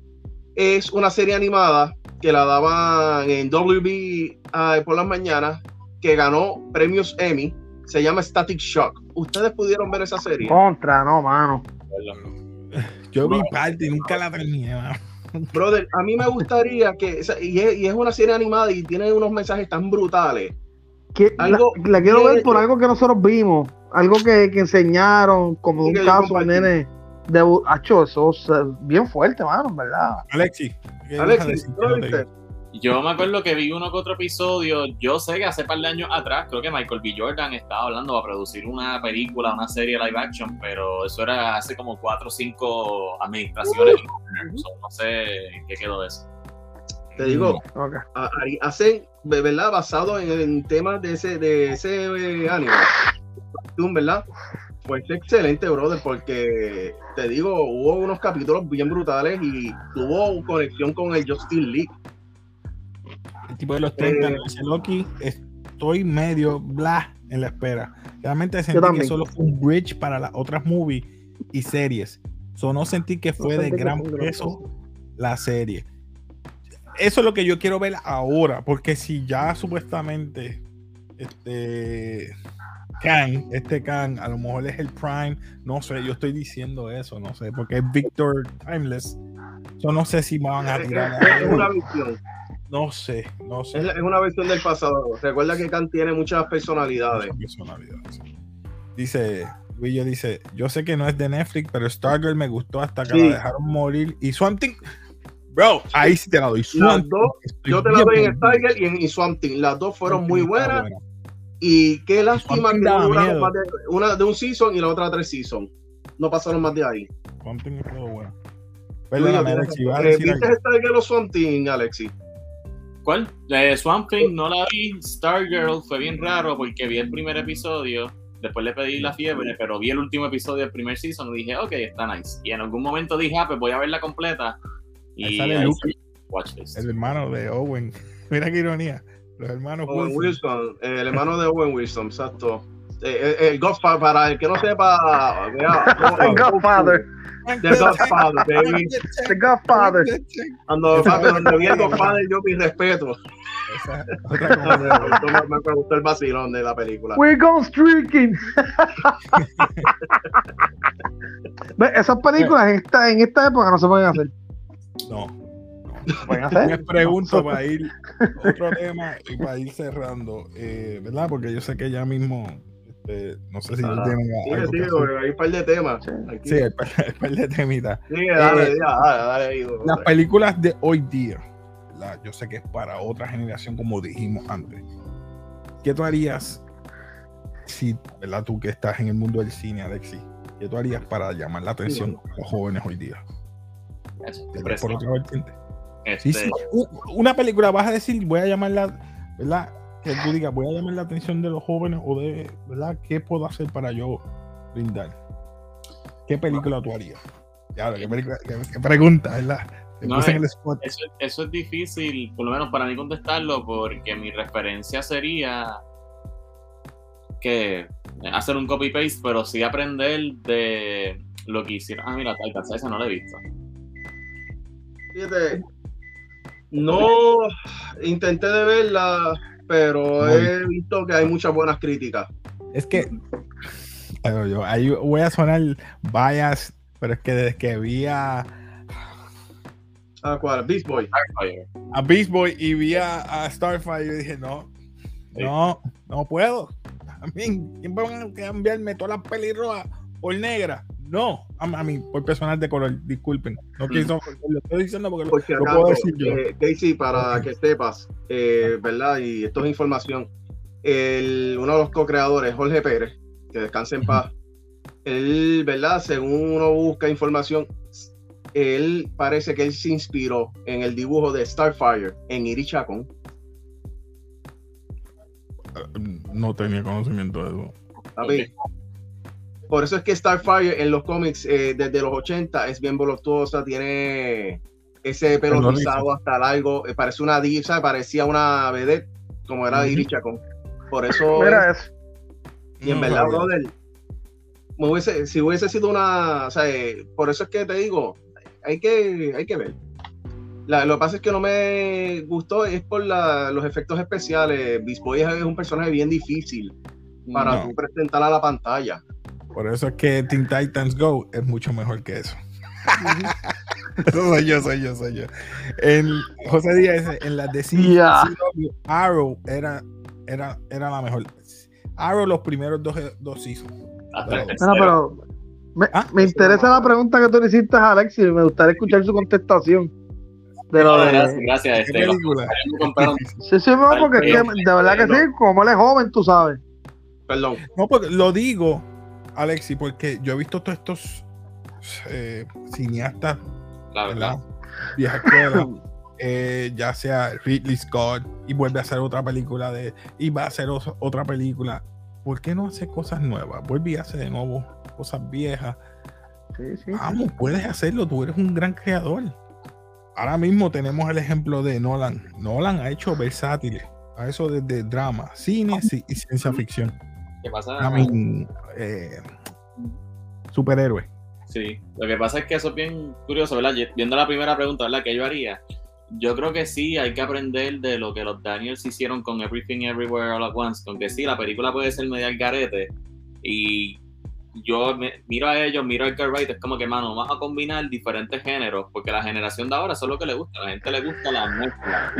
es una serie animada que la daban en WB ah, por las mañanas, que ganó premios Emmy. Se llama Static Shock. ¿Ustedes pudieron ver esa serie? Contra, no, mano. Yo vi parte y nunca la terminé. mano. Brother, a mí me gustaría que, y es, y es una serie animada y tiene unos mensajes tan brutales. Que, Algo la, la quiero que- ver por algo que nosotros vimos. Algo que, que enseñaron, como un caso, nene. De, Hacho, eso es bien fuerte, mano, en ¿verdad? Alexi, ¿qué Yo me acuerdo que vi uno que otro episodio. Yo sé que hace par de años atrás, creo que Michael B. Jordan estaba hablando de producir una película, una serie live action, pero eso era hace como cuatro o cinco administraciones. So, no sé en qué quedó de eso. Te digo, Ok. a- ahí hacen, de verdad, basado en, en temas de ese, de ese eh, anime. ¿verdad? Pues excelente, brother, porque te digo, hubo unos capítulos bien brutales y tuvo conexión con el Justin League. El tipo de los 30 Eh, dice Loki, estoy medio bla en la espera. Realmente sentí que solo fue un bridge para las otras movies y series. So, no sentí que fue de gran peso la serie. Eso es lo que yo quiero ver ahora, porque si ya supuestamente este Kang, este Kang, a lo mejor es el Prime, no sé, yo estoy diciendo eso, no sé, porque es Victor Timeless. Yo no sé si me van a tirar es- una visión, No sé, no sé. es, es una versión del pasado. Recuerda que Khan tiene muchas personalidades. Muchas personalidades. Dice, Guillo dice, yo sé que no es de Netflix, pero Stargirl me gustó hasta que Sí. la dejaron morir. Y Swamp Thing, bro, ahí sí te la doy. Swamp dos, Yo te la doy en. Tiger y en y Swamp Thing. Las dos fueron Swamp muy buenas. buena. Y qué lástima que no duraron más de, una de un season y la otra tres seasons. No pasaron más de ahí. Swamp Thing estuvo bueno. Luis, Perdóname, ¿tienes- Alexi, ¿vas a eh, ¿Viste? Stargirl o Swamp Thing, Alexi? ¿Cuál? Eh, Swamp Thing no la vi. Stargirl fue bien raro porque vi el primer episodio. Después le pedí la fiebre, pero vi el último episodio del primer season y dije, ok, está nice. Y en algún momento dije, ah, pues voy a verla completa. Ahí Y sale ahí Luke. sí, watch this. El hermano de Owen. Mira qué ironía. Los hermanos Owen Wilson. Wilson, eh, el hermano de Owen Wilson, exacto. Eh, eh, el Godfather, para el que no sepa, vea, The Godfather. The Godfather, baby. The Godfather. Cuando, cuando vi el Godfather, yo mi respeto. Esa- otra cosa. me, me- gustó el vacilón de la película. We're going streaking. Ve, Esas películas en esta, en esta época no se pueden hacer. No. Hacer. Me pregunto para ir otro tema y para ir cerrando, eh, ¿verdad? Porque yo sé que ya mismo, este, no sé si tú Ajá. tienes Sí, algo que sí, hacer. hay un par de temas. Sí. Aquí. Sí, el par, par de temitas. Sí, dale, Eh, ya, dale, dale, ahí, Las películas de hoy día, ¿verdad? yo sé que es para otra generación, como dijimos antes. ¿Qué tú harías si, ¿verdad? Tú que estás en el mundo del cine, Alexis, ¿qué tú harías para llamar la atención a los jóvenes hoy día? Eso, ¿Te presión. por otra vertiente? Este, Sí, sí. U- Una película, vas a decir, voy a llamarla, ¿verdad? Que tú digas, voy a llamar la atención de los jóvenes o de, ¿verdad? ¿Qué puedo hacer para yo brindar? ¿Qué película tú harías? Ya, qué, película, qué, qué pregunta, ¿verdad? No, es- spot. Eso, eso es difícil, por lo menos para mí contestarlo, porque mi referencia sería que hacer un copy-paste, pero sí aprender de lo que hicieron. Ah, mira, Titans, esa no la he visto. Fíjate, no intenté de verla, pero he visto que hay muchas buenas críticas. Es que, yo, ahí voy a sonar bias, pero es que desde que vi a, Ah, ¿cuál? Beast Boy. Starfire. a Beast Boy y vi a, a Starfire, yo dije, no, Sí. no, no puedo. A mí, ¿quién va a cambiarme todas las pelirrojas por negra? No, a, a mí, por personal de color, disculpen. No quiso, lo estoy diciendo porque Porque lo acaso, puedo decir yo. eh, Casey, para que sepas, eh, ¿verdad? Y esto es información. El, uno de los co-creadores, Jorge Pérez, que descanse en paz, él, ¿verdad? Según uno busca información, él parece que él se inspiró en el dibujo de Starfire en Iri Chacón. No tenía conocimiento de eso. ¿sabes? Por eso es que Starfire en los cómics eh, desde los 80 es bien voluptuosa, tiene ese pelo rizado hasta largo, eh, parece una diva, parecía una vedette, como era. Iris Chacón. Por eso, Mira eso. y en No verdad, brother, me hubiese- si hubiese sido una, o sea, eh, por eso es que te digo, hay que, hay que ver. La- lo que pasa es que no me gustó es por la- los efectos especiales. Beast Boy es un personaje bien difícil para No. tú presentar a la pantalla. Por eso es que Teen Titans Go es mucho mejor que eso. Eso soy yo, soy yo, soy yo. En, José Díaz, en la de Arrow era, era, era la mejor. Arrow los primeros dos, dos seasons. El. Bueno, pero me, Ah, me interesa la pregunta que tú le hiciste a Alex y me gustaría escuchar su contestación. De lo No, de... gracias, gracias. ¿Qué Este, película? Sí, sí, no, porque es que, de verdad que sí, como él es joven, tú sabes. Perdón. No, porque lo digo, Alexi, porque yo he visto todos estos eh, cineastas, claro, ¿verdad? claro. Vieja escuela, eh, ya sea Ridley Scott, y vuelve a hacer otra película de, y va a hacer otra película. ¿Por qué no hace cosas nuevas? Vuelve y hace de nuevo cosas viejas. Sí, sí. Vamos, puedes hacerlo, tú eres un gran creador. Ahora mismo tenemos el ejemplo de Nolan. Nolan ha hecho versátiles, a eso desde drama, cine ci- y ciencia ficción. ¿Qué pasa? I mean, eh, superhéroe. Sí, lo que pasa es que eso es bien curioso, ¿verdad? Viendo la primera pregunta, ¿verdad? ¿Qué yo haría? Yo creo que sí, hay que aprender de lo que los Daniels hicieron con Everything Everywhere All at Once, con que sí, la película puede ser media al garete y yo me- miro a ellos, miro a Edgar Wright, es como que, mano, vamos a combinar diferentes géneros, porque la generación de ahora eso es lo que le gusta, a la gente le gusta la mezcla.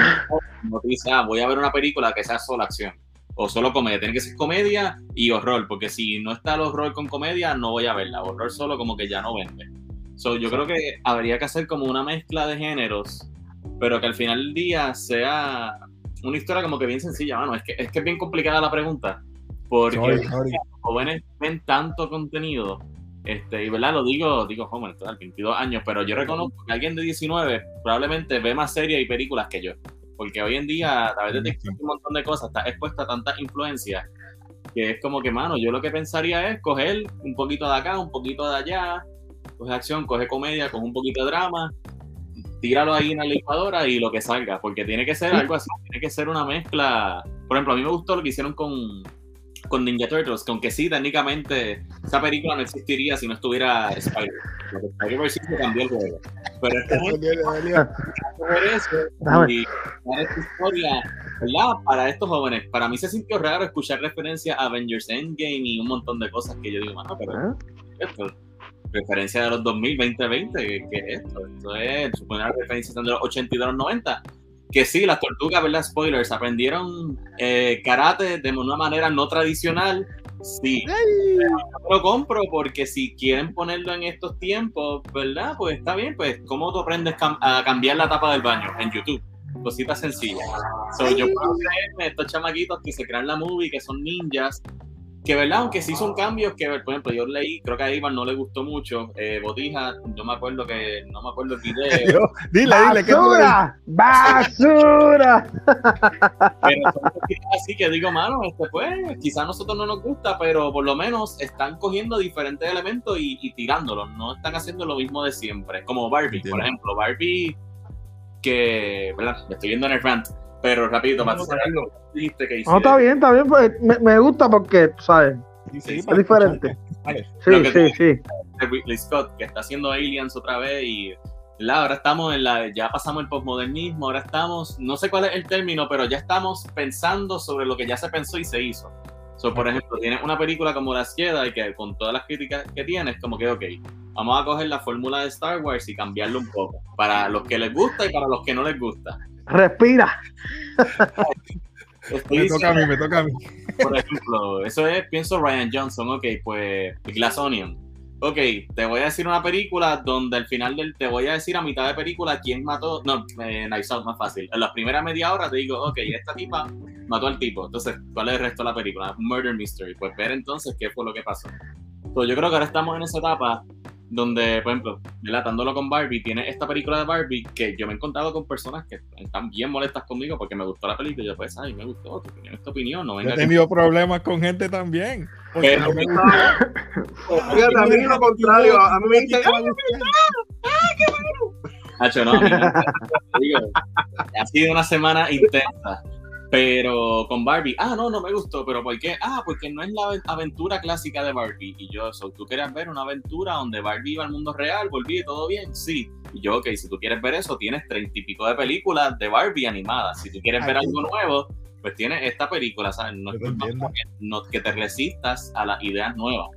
No dice, ah, voy a ver una película que sea solo acción o solo comedia. Tiene que ser comedia y horror, porque si no está el horror con comedia, no voy a verla. Horror solo como que ya no vende. So, yo creo que habría que hacer como una mezcla de géneros, pero que al final del día sea una historia como que bien sencilla, mano. Es que es, que es bien complicada la pregunta, porque Sorry, sorry. los jóvenes ven tanto contenido. Este, y verdad, lo digo, digo joven, estoy al 22 años, pero yo reconozco que alguien de 19 probablemente ve más series y películas que yo. Porque hoy en día, a través de TikTok un montón de cosas, está expuesta a tantas influencias que es como que, mano, yo lo que pensaría es coger un poquito de acá, un poquito de allá, coge acción, coge comedia, coge un poquito de drama, tíralo ahí en la licuadora y lo que salga, porque tiene que ser algo así, tiene que ser una mezcla. Por ejemplo, a mí me gustó lo que hicieron con, con Ninja Turtles, que aunque sí, técnicamente, esa película no existiría si no estuviera Spider. Sí se cambió el juego. Pero esta gente por eso y esta historia, ¿verdad? Para estos jóvenes. Para mí se sintió raro escuchar referencia a Avengers Endgame y un montón de cosas que yo digo, mano, pero ¿Eh? esto, referencia de los 2000, 2020, ¿qué, qué es esto? Esto es, supone una referencia de los 80 y de los 90. Que sí, las tortugas, ¿verdad? Spoilers, aprendieron eh, karate de una manera no tradicional. Sí, lo compro porque si quieren ponerlo en estos tiempos, ¿verdad? Pues está bien, pues ¿cómo tú aprendes cam- a cambiar la tapa del baño? En YouTube. Cositas sencillas. So, yo puedo creerme estos chamaquitos que se crean la movie, que son ninjas, que verdad, aunque sí son cambios que, por ejemplo, yo leí, creo que a Iván no le gustó mucho, eh, Botija, yo me acuerdo que, no me acuerdo el video, dile, dile, ¿qué ¡Basura! ¡Basura! pero son así que digo, mano, este pues, quizás a nosotros no nos gusta, pero por lo menos están cogiendo diferentes elementos y, y tirándolos, no están haciendo lo mismo de siempre, como Barbie, Entiendo. por ejemplo, Barbie, que, ¿verdad? Me estoy viendo en el rant, pero rapidito, para hacer algo que dijiste que No, está bien, está bien. Pues, me, me gusta porque, sabes, Sí, sí, Es diferente. Vale. sí, Lo que sí, sí. de Ridley Scott, que está haciendo Aliens otra vez y ¿verdad? ahora estamos en la, ya pasamos el postmodernismo, ahora estamos, no sé cuál es el término, pero ya estamos pensando sobre lo que ya se pensó y se hizo. So, por ejemplo, tienes una película como Las Jedi que con todas las críticas que tienes, como que, ok, vamos a coger la fórmula de Star Wars y cambiarlo un poco, para los que les gusta y para los que no les gusta. Respira. Me toca a mí, me toca a mí. por ejemplo, eso es, pienso Ryan Johnson, ok, pues Glass Onion. Ok, te voy a decir una película donde al final del, te voy a decir a mitad de película quién mató, no, eh, Knives Out más fácil. En la primera media hora te digo, ok, esta tipa mató al tipo, entonces, ¿cuál es el resto de la película? Murder Mystery, pues ver entonces qué fue lo que pasó. Pues yo creo que ahora estamos en esa etapa donde, por ejemplo, relatándolo con Barbie, tiene esta película de Barbie que yo me he encontrado con personas que están bien molestas conmigo porque me gustó la película y yo pues, ay, me gustó, tu opinión es tu opinión, no Yo venga he tenido problemas con gente también. porque Pero- no me. Fíjate, a mí lo contrario, a mí me dice, Hacho, no, a mí me encanta, te digo, ha sido una semana intensa. Pero con Barbie, ah, no, no me gustó, pero ¿por qué? Ah, porque no es la aventura clásica de Barbie. Y yo, so, ¿tú quieres ver una aventura donde Barbie iba al mundo real, volví todo bien? Sí. Y yo, ok, si tú quieres ver eso, tienes treinta y pico de películas de Barbie animadas. Si tú quieres ver algo nuevo, pues tienes esta película, ¿sabes? No, es no, que te resistas a las ideas nuevas.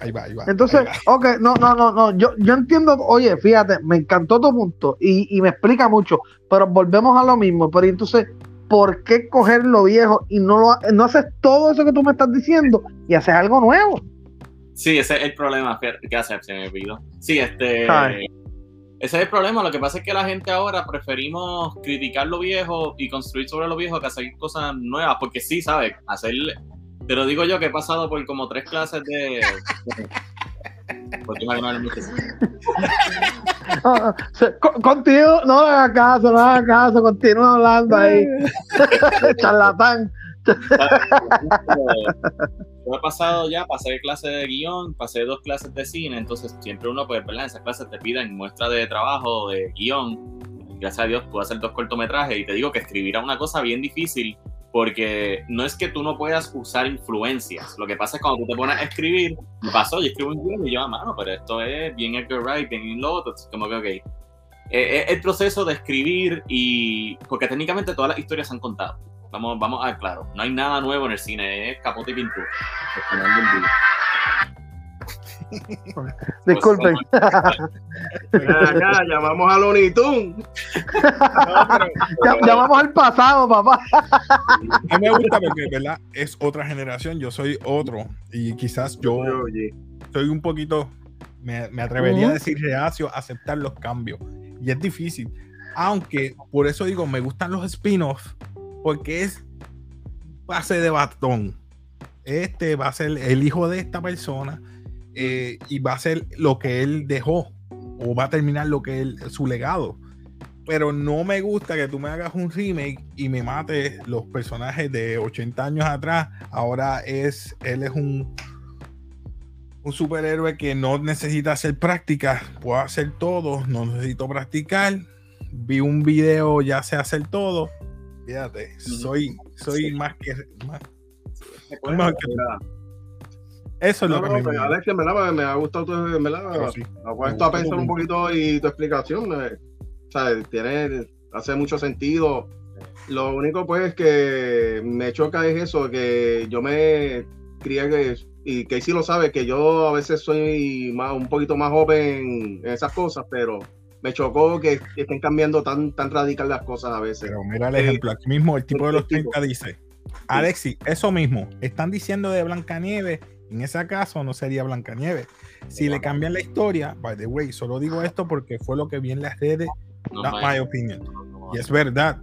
Ahí va, ahí va. Entonces, ok, no, no, no, no, yo, yo entiendo, oye, fíjate, me encantó tu punto y, y me explica mucho, pero volvemos a lo mismo, pero entonces, ¿por qué coger lo viejo y no, lo, no haces todo eso que tú me estás diciendo y haces algo nuevo? Sí, ese es el problema que hace, se me olvidó. Sí, este... Ese es el problema. Lo que pasa es que la gente ahora preferimos criticar lo viejo y construir sobre lo viejo que hacer cosas nuevas. Porque sí, ¿sabes? Hacer. Te lo digo yo que he pasado por como tres clases de. Porque Contigo, no hagas caso, no hagas caso, continúa hablando ahí. Charlatán. Yo he pasado ya, pasé clases de guion, pasé dos clases de cine, entonces siempre uno, pues, ¿verdad? En esas clases te piden muestra de trabajo, de guion. Gracias a Dios pude hacer dos cortometrajes y te digo que escribir es una cosa bien difícil porque no es que tú no puedas usar influencias. Lo que pasa es cuando tú te pones a escribir, me pasó, yo escribo un guion y yo, a ah, mano, pero esto es bien Edgar Wright, bien lo como que, ok. Eh, eh, el proceso de escribir y. Porque técnicamente todas las historias se han contado. Vamos, vamos a claro, no hay nada nuevo en el cine, es capote y pintura. Disculpen. ya, llamamos a Looney Tunes. llamamos al pasado, papá. A mí me gusta porque, ¿verdad? Es otra generación, yo soy otro. Y quizás yo soy un poquito, me, atrevería a decir reacio a aceptar los cambios. Y es difícil. Aunque, por eso digo, me gustan los spin-offs porque es pase de bastón. Este va a ser el hijo de esta persona eh, y va a ser lo que él dejó o va a terminar lo que él, su legado. Pero no me gusta que tú me hagas un remake y me mates los personajes de 80 años atrás. Ahora es, él es un, un superhéroe que no necesita hacer práctica, puedo hacer todo, no necesito practicar. Vi un video, ya sé hacer todo Fíjate, soy, soy más que. Más, más que Eso es lo que me pues, Alex, en verdad, me ha gustado tu. En verdad, sí, me puesto a pensar un poquito y tu explicación. Eh, o sea, tiene, hace mucho sentido. Lo único, pues, que me choca es eso, que yo me crié que, y Casey lo sabe, que yo a veces soy más, un poquito más joven en esas cosas, pero me chocó que, estén cambiando tan, tan radical las cosas a veces. Pero mira el ejemplo, aquí mismo el tipo de los 30 dice, Alexi, eso mismo, están diciendo de Blancanieves, en ese caso no sería Blancanieves. Si le cambian la historia, by the way, solo digo esto porque fue lo que vi en las redes, no, my opinion. y es verdad.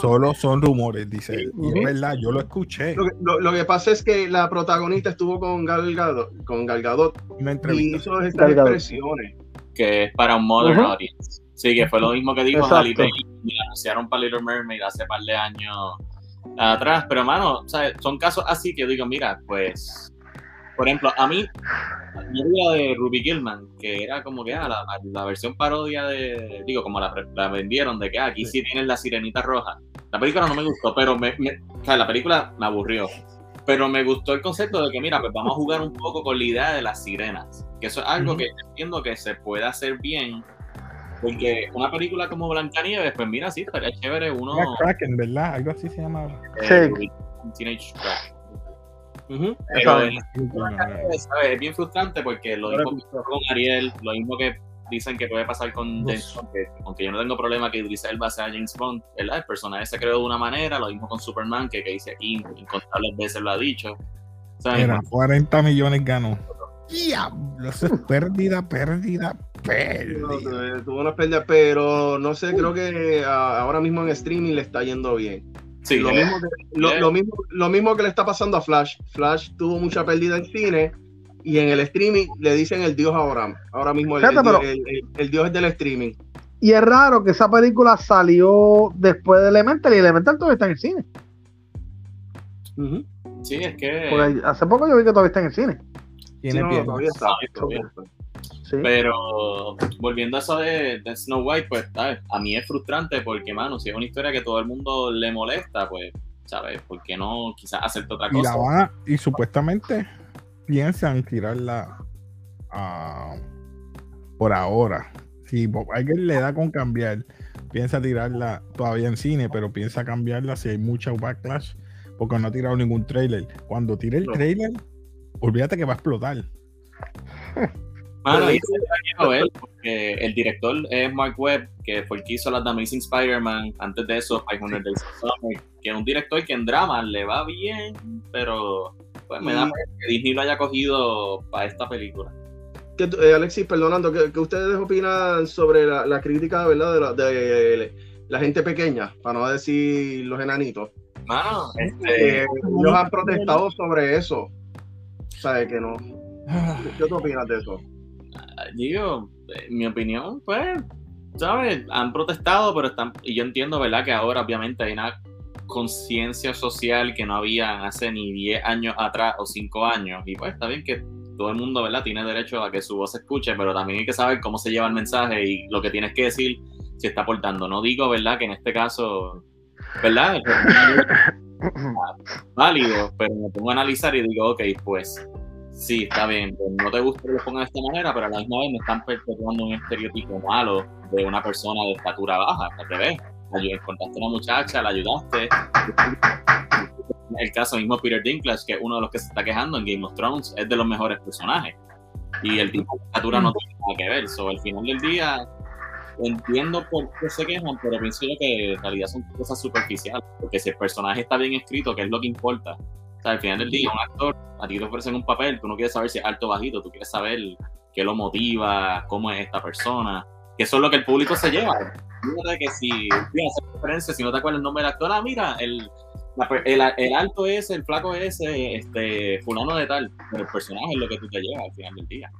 Solo son rumores, dice él. Y es verdad, yo lo escuché. Lo, que pasa es que la protagonista estuvo con Gal con Gal y hizo estas expresiones que es para un modern audience. Sí, que fue lo mismo que dijo Halle anunciaron para Little Mermaid hace par de años atrás. Pero, mano, son casos así que yo digo, mira, pues, por ejemplo, a mí, yo vi de Ruby Gilman, que era como que ah, la, versión parodia de, digo, como la, vendieron, de que ah, aquí sí. tienen la sirenita roja. La película no me gustó, pero me, o sea, la película me aburrió. Pero me gustó el concepto de que, mira, pues vamos a jugar un poco con la idea de las sirenas. Que eso es algo que entiendo que se puede hacer bien. Porque una película como Blancanieves, pues mira, sí, estaría chévere uno. Kraken, ¿verdad? Algo así se llama. Eh, sí. Teenage Kraken. Pero es, bien frustrante porque lo mismo que con Ariel, lo mismo que dicen que puede pasar con James Bond, que aunque yo no tengo problema que Idris Elba sea James Bond, ¿verdad? El personaje se creó de una manera, lo mismo con Superman, que, que dice aquí incontables veces lo ha dicho. Era 40 millones ganó. Diablo, eso es pérdida, pérdida, pérdida. tuvo una pérdida, pero no sé, creo que ahora mismo en streaming le está yendo bien. Sí, lo, mismo que, lo, mismo, lo mismo que le está pasando a Flash. Flash tuvo mucha pérdida en cine y en el streaming le dicen el dios ahora. Ahora mismo el, el, dios es del streaming. Y es raro que esa película salió después de Elemental y Elemental todavía está en el cine. Sí, es que. Porque hace poco yo vi que todavía está en el cine. Tiene pie. todavía está. Pero volviendo a eso de, Snow White, pues a mí es frustrante porque, mano, si es una historia que todo el mundo le molesta, pues ¿sabes? ¿Por qué no quizás hacerte otra Y, la cosa? van a- y supuestamente piensan tirarla por ahora. Si Iger le da con cambiar, piensa tirarla todavía en cine, pero piensa cambiarla si hay mucha backlash, porque no ha tirado ningún trailer. Cuando tire el No. trailer, olvídate que va a explotar. Mano, y porque el director es Mark Webb, que fue el que hizo las The Amazing Spider-Man, antes de eso 500 Days of Summer, que es un director que en drama le va bien, pero pues me da Y- pena que Disney lo haya cogido para esta película. ¿Qué eh, Alexis, perdonando, ¿qué, qué ustedes opinan sobre la, la crítica ¿verdad? De, la, de la gente pequeña, para no decir los enanitos? Mano, este, Eh, ellos han protestado sobre eso. O sea, que no. ¿Qué tú opinas de eso? Digo, en mi opinión, pues, ¿sabes? Han protestado, pero están, y yo entiendo, ¿verdad? Que ahora obviamente hay una conciencia social que no había hace ni 10 años atrás o 5 años, y pues está bien que todo el mundo, ¿verdad? Tiene derecho a que su voz se escuche, pero también hay que saber cómo se lleva el mensaje y lo que tienes que decir si está aportando. No digo, ¿verdad? Que en este caso, ¿verdad? válido, pero me pongo a analizar y digo, ok, pues sí, está bien, pues, no te gusta que lo pongan de esta manera, pero a la misma vez me están perpetuando un estereotipo malo de una persona de estatura baja, ves, Ayu- encontraste a una muchacha, la ayudaste. El caso mismo Peter Dinklage, que es uno de los que se está quejando en Game of Thrones, es de los mejores personajes. Y el tipo de estatura no tiene nada que ver. So, al final del día, entiendo por qué se quejan, pero pienso yo que en realidad son cosas superficiales. Porque si el personaje está bien escrito, que es lo que importa. Sea, al final del día, un actor, a ti te ofrecen un papel, tú no quieres saber si es alto o bajito, tú quieres saber qué lo motiva, cómo es esta persona. Que eso es lo que el público se lleva. Fíjate que si referencia, si no te acuerdas el nombre del actor, ah, mira, el, la el, el alto es, el flaco es, este, fulano de tal. Pero el personaje es lo que tú te llevas al final del día.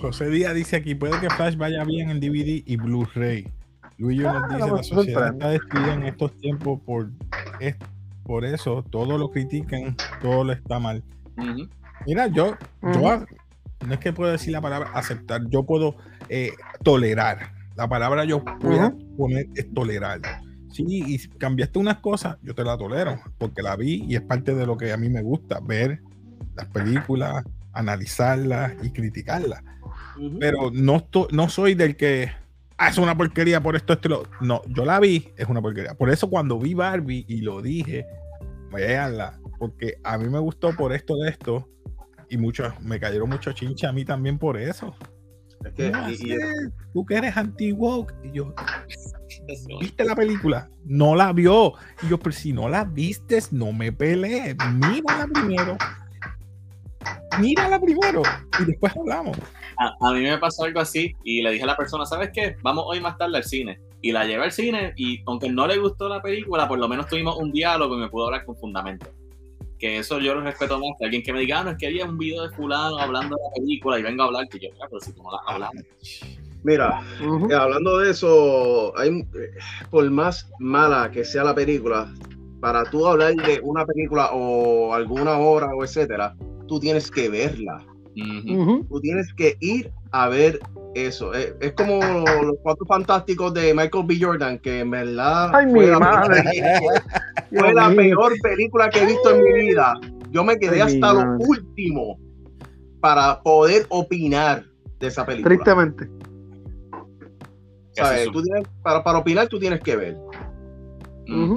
José Díaz dice aquí, puede que Flash vaya bien en DVD y Blu-ray. Nos Ah, dice, no me la sociedad sorprende. está destruida en estos tiempos por, es- por eso, todo lo critican, todo lo está mal. Mira, yo, yo no es que puedo decir la palabra aceptar, yo puedo eh, tolerar. La palabra yo a poner es tolerar. Sí, y si cambiaste unas cosas, yo te la tolero, porque la vi y es parte de lo que a mí me gusta, ver las películas, analizarlas y criticarlas. Pero no, no soy del que "Ah, es una porquería por esto, esto y lo. No, yo la vi, es una porquería. Por eso cuando vi Barbie y lo dije, véanla, porque a mí me gustó por esto de esto y muchos, me cayeron muchos chinches a mí también por eso. Es que, ¿Cómo y- y-? Tú que eres anti-woke. Y yo, ¿viste la película? No la vio. Y yo, pero si no la vistes, no me pelees. Mírala primero. Mírala primero. Y después hablamos. A, a mí me pasó algo así y le dije a la persona, ¿sabes qué? Vamos hoy más tarde al cine. Y la llevé al cine y aunque no le gustó la película, por lo menos tuvimos un diálogo y me pudo hablar con fundamento. Que eso yo lo respeto más que alguien que me diga, ah, no, es que había un video de fulano hablando de la película y venga a hablar, que yo, "Mira, pero si tú no la has hablado. Mira, eh, hablando de eso, hay, eh, por más mala que sea la película, para tú hablar de una película o alguna obra o etcétera, tú tienes que verla. Tú tienes que ir a ver eso. Eh, Es, como los cuatro fantásticos de Michael B. Jordan, que en verdad Ay, mi fue, la, madre. fue la peor película que he visto en mi vida. Yo me quedé Ay, hasta lo madre. último para poder opinar de esa película. Tristemente. ¿Sabes? Es Tú tienes- para, para opinar tú tienes que ver.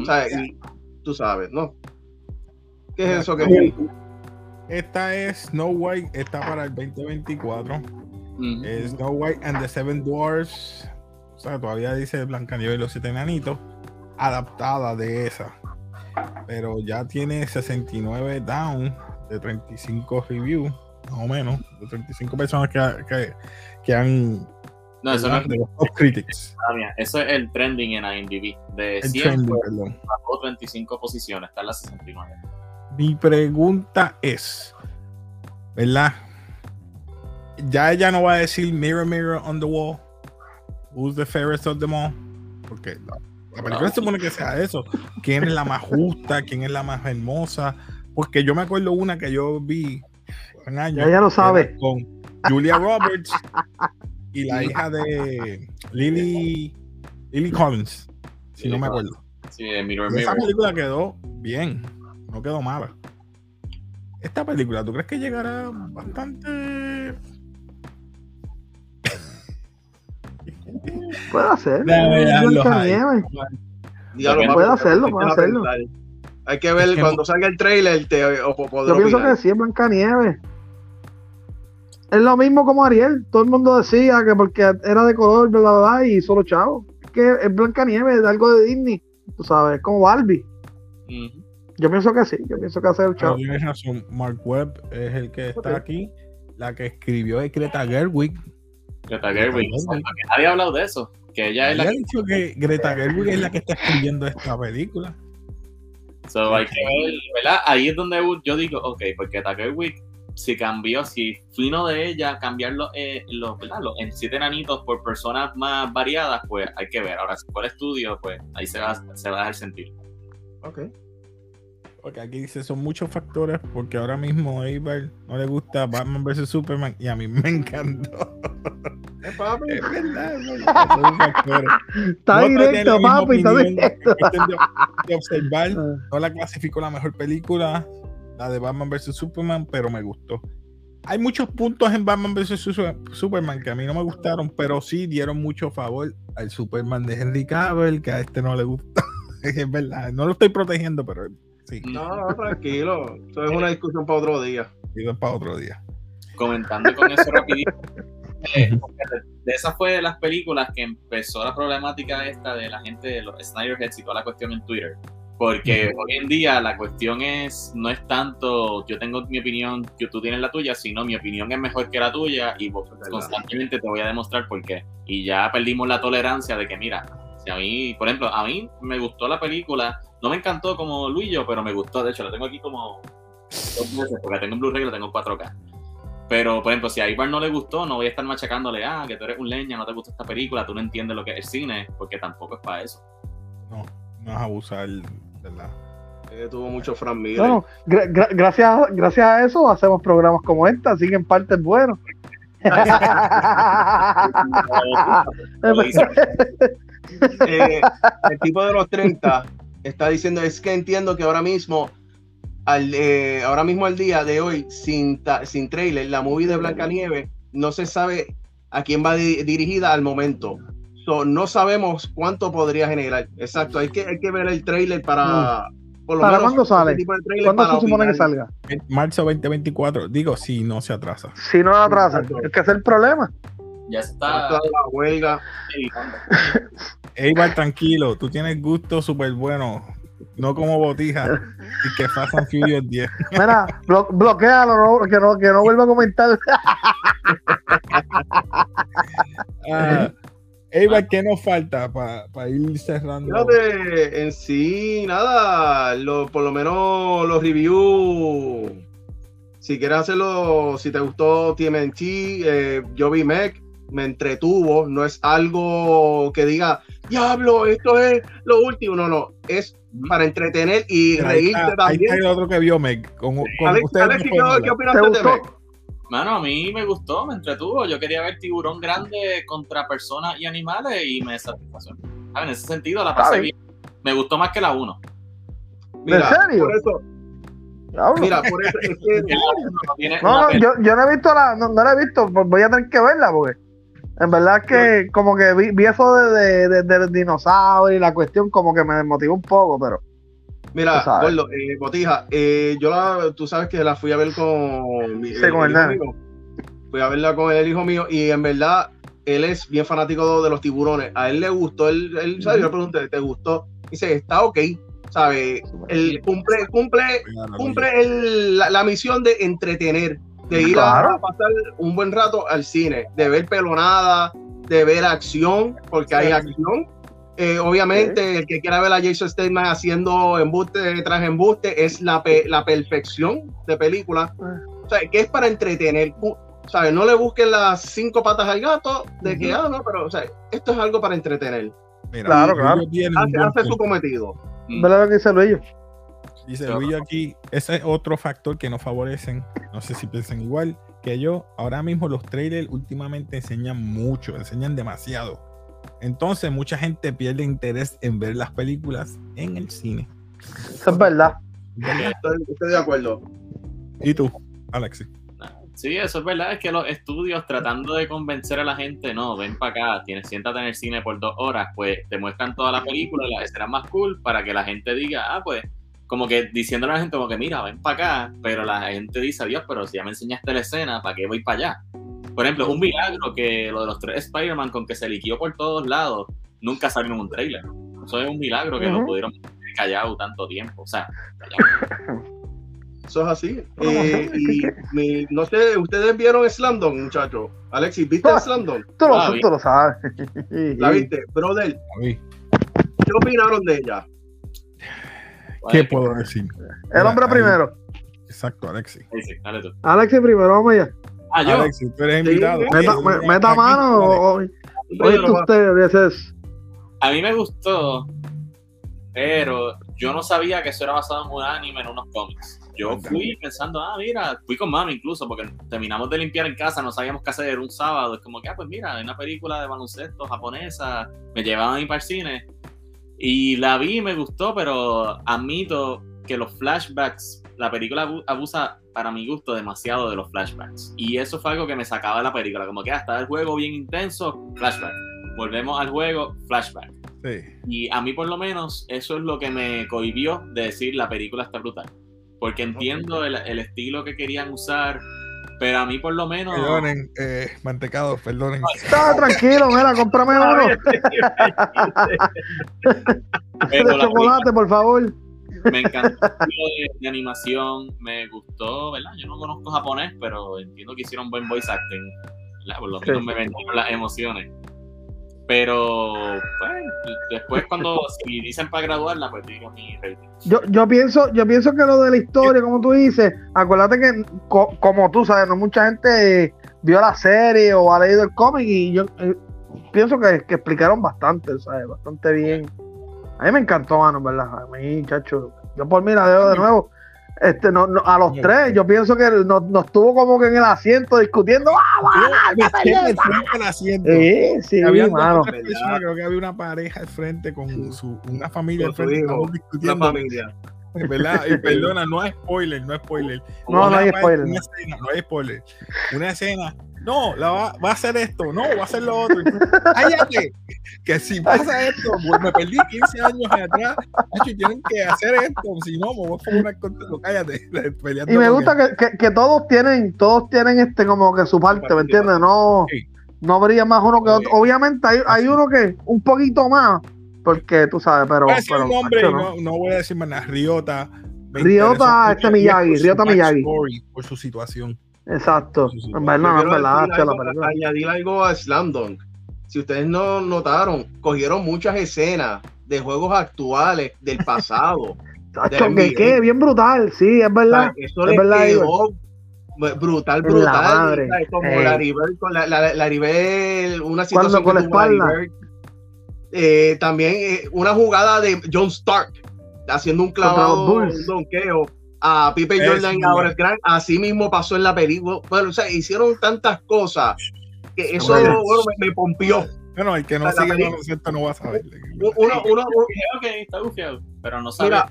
¿sabes? Y tú sabes, ¿no? ¿Qué es eso que. Esta es Snow White, está para el 2024. Ujú. Es Snow White and the Seven Dwarfs. O sea, todavía dice Blancanieves y los siete enanitos. Adaptada de esa. Pero ya tiene 69 down de 35 reviews, más o menos. De 35 personas que, que, que han. No, eso no es de los top critics. mía. Eso es el trending en IMDb. De El 100 trending, perdón. bajó 35 posiciones, está en la 69. Mi pregunta es, ¿verdad? Ya ella no va a decir mirror, mirror on the wall. Who's the fairest of them all? Porque la, la película se supone que sea eso. ¿Quién es la más justa? ¿Quién es la más hermosa? Porque yo me acuerdo una que yo vi en años. Ya ella lo sabe. Con Julia Roberts y la hija de Lily, Lily Collins, si no me acuerdo. Sí, Mirror esa Mirror. película quedó bien, no quedó mala. Esta película, ¿tú crees que llegará bastante? Puede hacer. Déjame dejarlos Blancanieves. Diablo, Puede papi, Puede hacerlo, hay puede que hacerlo. Hay que ver Es que cuando no- salga el trailer. Te, o, poder Yo pienso opinar. que sí es Blancanieves. Es lo mismo como Ariel. Todo el mundo decía que porque era de color, bla, bla, bla, y solo chavo. Es que es Blancanieves, es algo de Disney. Tú sabes, como Barbie. Ujú. Yo pienso que sí. Yo pienso que hace el chavo. tienes razón, Mark Webb es el que está aquí. La que escribió es Greta Gerwig. Greta Gerwig. Nadie ha hablado de eso. Que ella es la Ella ha que. dicho que Greta Gerwig es la que está escribiendo esta película. So, hay que ver, ¿verdad? Ahí es donde yo digo, ok, porque Greta Gerwig, si cambió, si fino de ella cambiar los, eh, los, ¿verdad? los en siete enanitos por personas más variadas, pues hay que ver. Ahora, si fue el estudio, pues ahí se va, se va a dejar sentir. Ok. Porque aquí dice, son muchos factores, porque ahora mismo a Eibar no le gusta Batman vs Superman y a mí me encantó. Papi. Es verdad, es. Está No te tiene directo, papi. Está directo. de, de observar, Ah, no la clasifico la mejor película, la de Batman vs Superman, pero me gustó. Hay muchos puntos en Batman vs Su- Superman que a mí no me gustaron, pero sí dieron mucho favor al Superman de Henry Cavill, que a este no le gustó. es verdad, no lo estoy protegiendo, pero sí, No, no, tranquilo. Eso es una discusión para otro día. pido para otro día. Comentando con eso rapidito. eh, de esas fue de las películas que empezó la problemática esta de la gente de los Snyderheads y toda la cuestión en Twitter. Porque hoy en día la cuestión es, no es tanto, yo tengo mi opinión, que tú tienes la tuya, sino mi opinión es mejor que la tuya y vos constantemente te voy a demostrar por qué. Y ya perdimos la tolerancia de que, mira, si a mí, por ejemplo, a mí me gustó la película, no me encantó como Luillo, pero me gustó, de hecho, la tengo aquí como dos veces, porque tengo en Blu-ray y la tengo en 4K. Pero, por ejemplo, si a Ibar no le gustó, no voy a estar machacándole, ah, que tú eres un leña, no te gusta esta película, tú no entiendes lo que es el cine, porque tampoco es para eso. No, no es abusar, ¿verdad? Eh, tuvo mucho Fran Miller. No, no, gra- gra- gracias, gracias a eso hacemos programas como esta, así que en parte es bueno. Eh, el tipo de los 30 está diciendo es que entiendo que ahora mismo al, eh, ahora mismo al día de hoy sin, ta- sin trailer la movie de Blancanieves no se sabe a quién va di- dirigida al momento So, no sabemos cuánto podría generar exacto hay que, hay que ver el trailer para por lo ¿Para menos cuándo sale? tipo de trailer ¿Cuándo se supone que salga? En Marzo 2024, digo, si no se atrasa. Si no la atrasan, es que es el problema. Ya está está la huelga. Eibar, tranquilo, tú tienes gusto súper bueno, no como botija y que Fast and Furious 10. Mira, blo bloquealo, no, que, no, que no vuelva a comentar. Ah, Eibar, ¿qué nos falta para ir cerrando? Fíjate, en sí, nada, lo- por lo menos los reviews, si quieres hacerlo, si te gustó TMNT, eh, yo vi Mech, me entretuvo, no es algo que diga, diablo, esto es lo último, no, no, es para entretener y Pero ahí reírte está- ahí también. está el otro que vio Meg. Con, con Alex, ustedes Alex, no ¿qué, pueden qué hablar. ¿Te opinaste de gustó? Mano, a mí me gustó, me entretuvo. Yo quería ver tiburón grande contra personas y animales y me satisfació. Ah, En ese sentido, la pasé Está bien. Me gustó más que la 1. Mira, serio? Por eso, Diablo. mira, por eso es que No, tiene No, una no, peli- yo, yo no he visto la, no, no la he visto, pues voy a tener que verla porque en verdad es que como que vi, vi eso de, de, de- del dinosaurio y la cuestión como que me desmotivó un poco, pero Mira. Gordo, eh, Botija, eh, yo la, tú sabes que la fui a ver con, mi, Sí, con el hijo nene. mío. Fui a verla con el hijo mío y en verdad él es bien fanático de los tiburones. A él le gustó, él, él ¿sabes? yo le pregunté, ¿te gustó? Dice, está ok, ¿sabes? Él cumple, cumple, cumple el- la, la misión de entretener, de ir a- Claro. a, pasar un buen rato al cine, de ver pelonada, de ver acción, porque hay Sí. acción. Eh, obviamente, el que quiera ver a Jason Statham haciendo embuste tras embuste es la, pe- la perfección de película. O sea, que es para entretener. ¿sabes? No le busquen las cinco patas al gato de que, ah, no, pero, o sea, esto es algo para entretener. Mira, Claro, claro. Hace, hace su cometido. ¿verdad lo que dice Luis? Dice Claro. Luis aquí, ese es otro factor que no favorecen. No sé si piensan igual que yo. Ahora mismo los trailers últimamente enseñan mucho, enseñan demasiado. Entonces, mucha gente pierde interés en ver las películas en el cine. Eso es verdad. Estoy, estoy de acuerdo. ¿Y tú, Alexi? Sí, eso es verdad, es que los estudios tratando de convencer a la gente, no, ven para acá, tienes, siéntate en el cine por dos horas, pues te muestran toda la película, las escenas más cool, para que la gente diga, ah, pues, como que diciéndole a la gente, como que mira, ven para acá, pero la gente dice, Dios, pero si ya me enseñaste la escena, ¿para qué voy para allá? Por ejemplo, es un milagro que lo de los tres Spider-Man, con que se liquió por todos lados, nunca salió en un trailer. Eso es un milagro que lo pudieron callado tanto tiempo, o sea, callado. Eso es así. No, Eh, y ¿qué- mi- no sé, ¿ustedes vieron Slandon, muchachos? Alexis, ¿viste Ah. Slandon? Tú lo, Ah, tú- lo sabes. ¿La viste? Brother, ¿qué opinaron de ella? ¿Qué puedo decir? El hombre Ahí- primero. Exacto, Alexi. dale tú. Alexi primero, vamos allá. Ah, yo. Alexi, tú eres Sí, invitado. Meta, me- meta aquí, mano. Hoy, no va- usted. A mí me gustó, pero yo no sabía que eso era basado en un anime, en unos cómics. Yo fui pensando, ah, mira, fui con mami incluso, porque terminamos de limpiar en casa, no sabíamos qué hacer un sábado. Es como que, ah, pues mira, hay una película de baloncesto japonesa, me llevaban a ir para el cine. Y la vi y me gustó, pero admito que los flashbacks, la película abu- abusa, para mi gusto, demasiado de los flashbacks. Y eso fue algo que me sacaba de la película, como que hasta el juego bien intenso, flashback. Volvemos al juego, flashback. Sí. Y a mí por lo menos eso es lo que me cohibió de decir la película está brutal. Porque entiendo el, el estilo que querían usar, pero a mí por lo menos... Perdonen, eh, mantecados, perdonen. Está tranquilo, mira, cómprame uno de la chocolate, por favor. me encantó el estilo de, de animación, me gustó, ¿verdad? Yo no conozco japonés, pero entiendo que hicieron buen voice acting, ¿verdad? Por lo menos Sí. me vendieron las emociones. Pero, pues, después cuando si dicen para graduarla, pues digo mi rating. Yo, yo pienso, yo pienso que lo de la historia, como tú dices, acuérdate que co- como tú sabes, no mucha gente vio la serie o ha leído el cómic y yo eh, pienso que, que explicaron bastante, ¿sabes? Bastante bien. A mí me encantó, mano, ¿verdad? A mí, chacho, yo por mí la veo de nuevo. Este, no, no, a los Muy tres, yo pienso que nos, nos tuvo como que en el asiento discutiendo. ¡Ah, del asiento. Sí, sí, Había mano. personas, creo que había una pareja al frente con su, una familia Con al frente, hijo, discutiendo, familia. ¿verdad? Y perdona, no es spoiler, no es spoiler. No, no Una hay parte- spoiler. Una escena, no hay spoiler. Una escena, no, la va, va a hacer esto, no, va a hacer lo otro. Cállate, que si pasa esto, pues me perdí 15 años atrás, macho, y tienen que hacer esto, si no, me voy a poner contento, cállate. Y me gusta que, que, que todos tienen, todos tienen este como que su parte, ¿me entiendes? No, Sí. no brilla más uno que otro. Obviamente hay, hay uno que un poquito más, porque tú sabes, pero, Voy a pero un nombre macho, no. no, no voy a decir más nada, Ryota, interesó este Miyagi, su Miyagi. Por su situación. Exacto. Sí, sí, no, la película. añadir algo a Slam Dunk. Si ustedes no notaron, cogieron muchas escenas de juegos actuales del pasado. De que bien brutal, sí, es O verdad. sea, eso Es verdad, quedó brutal, la brutal. sea, Como Ey. Laribel, con la, la, Laribel, una Cuando situación con la espalda. Eh, también eh, una jugada de John Stark haciendo un clavado, un donqueo a Pipe Es Jordan y ahora el Grant. Así mismo pasó en la película. Bueno, o sea, hicieron tantas cosas que eso bueno, me, me pompió. Bueno, el que no sigue película- baloncesto no va a saber. Uno, uno- está bufiado, pero no sabe. mira,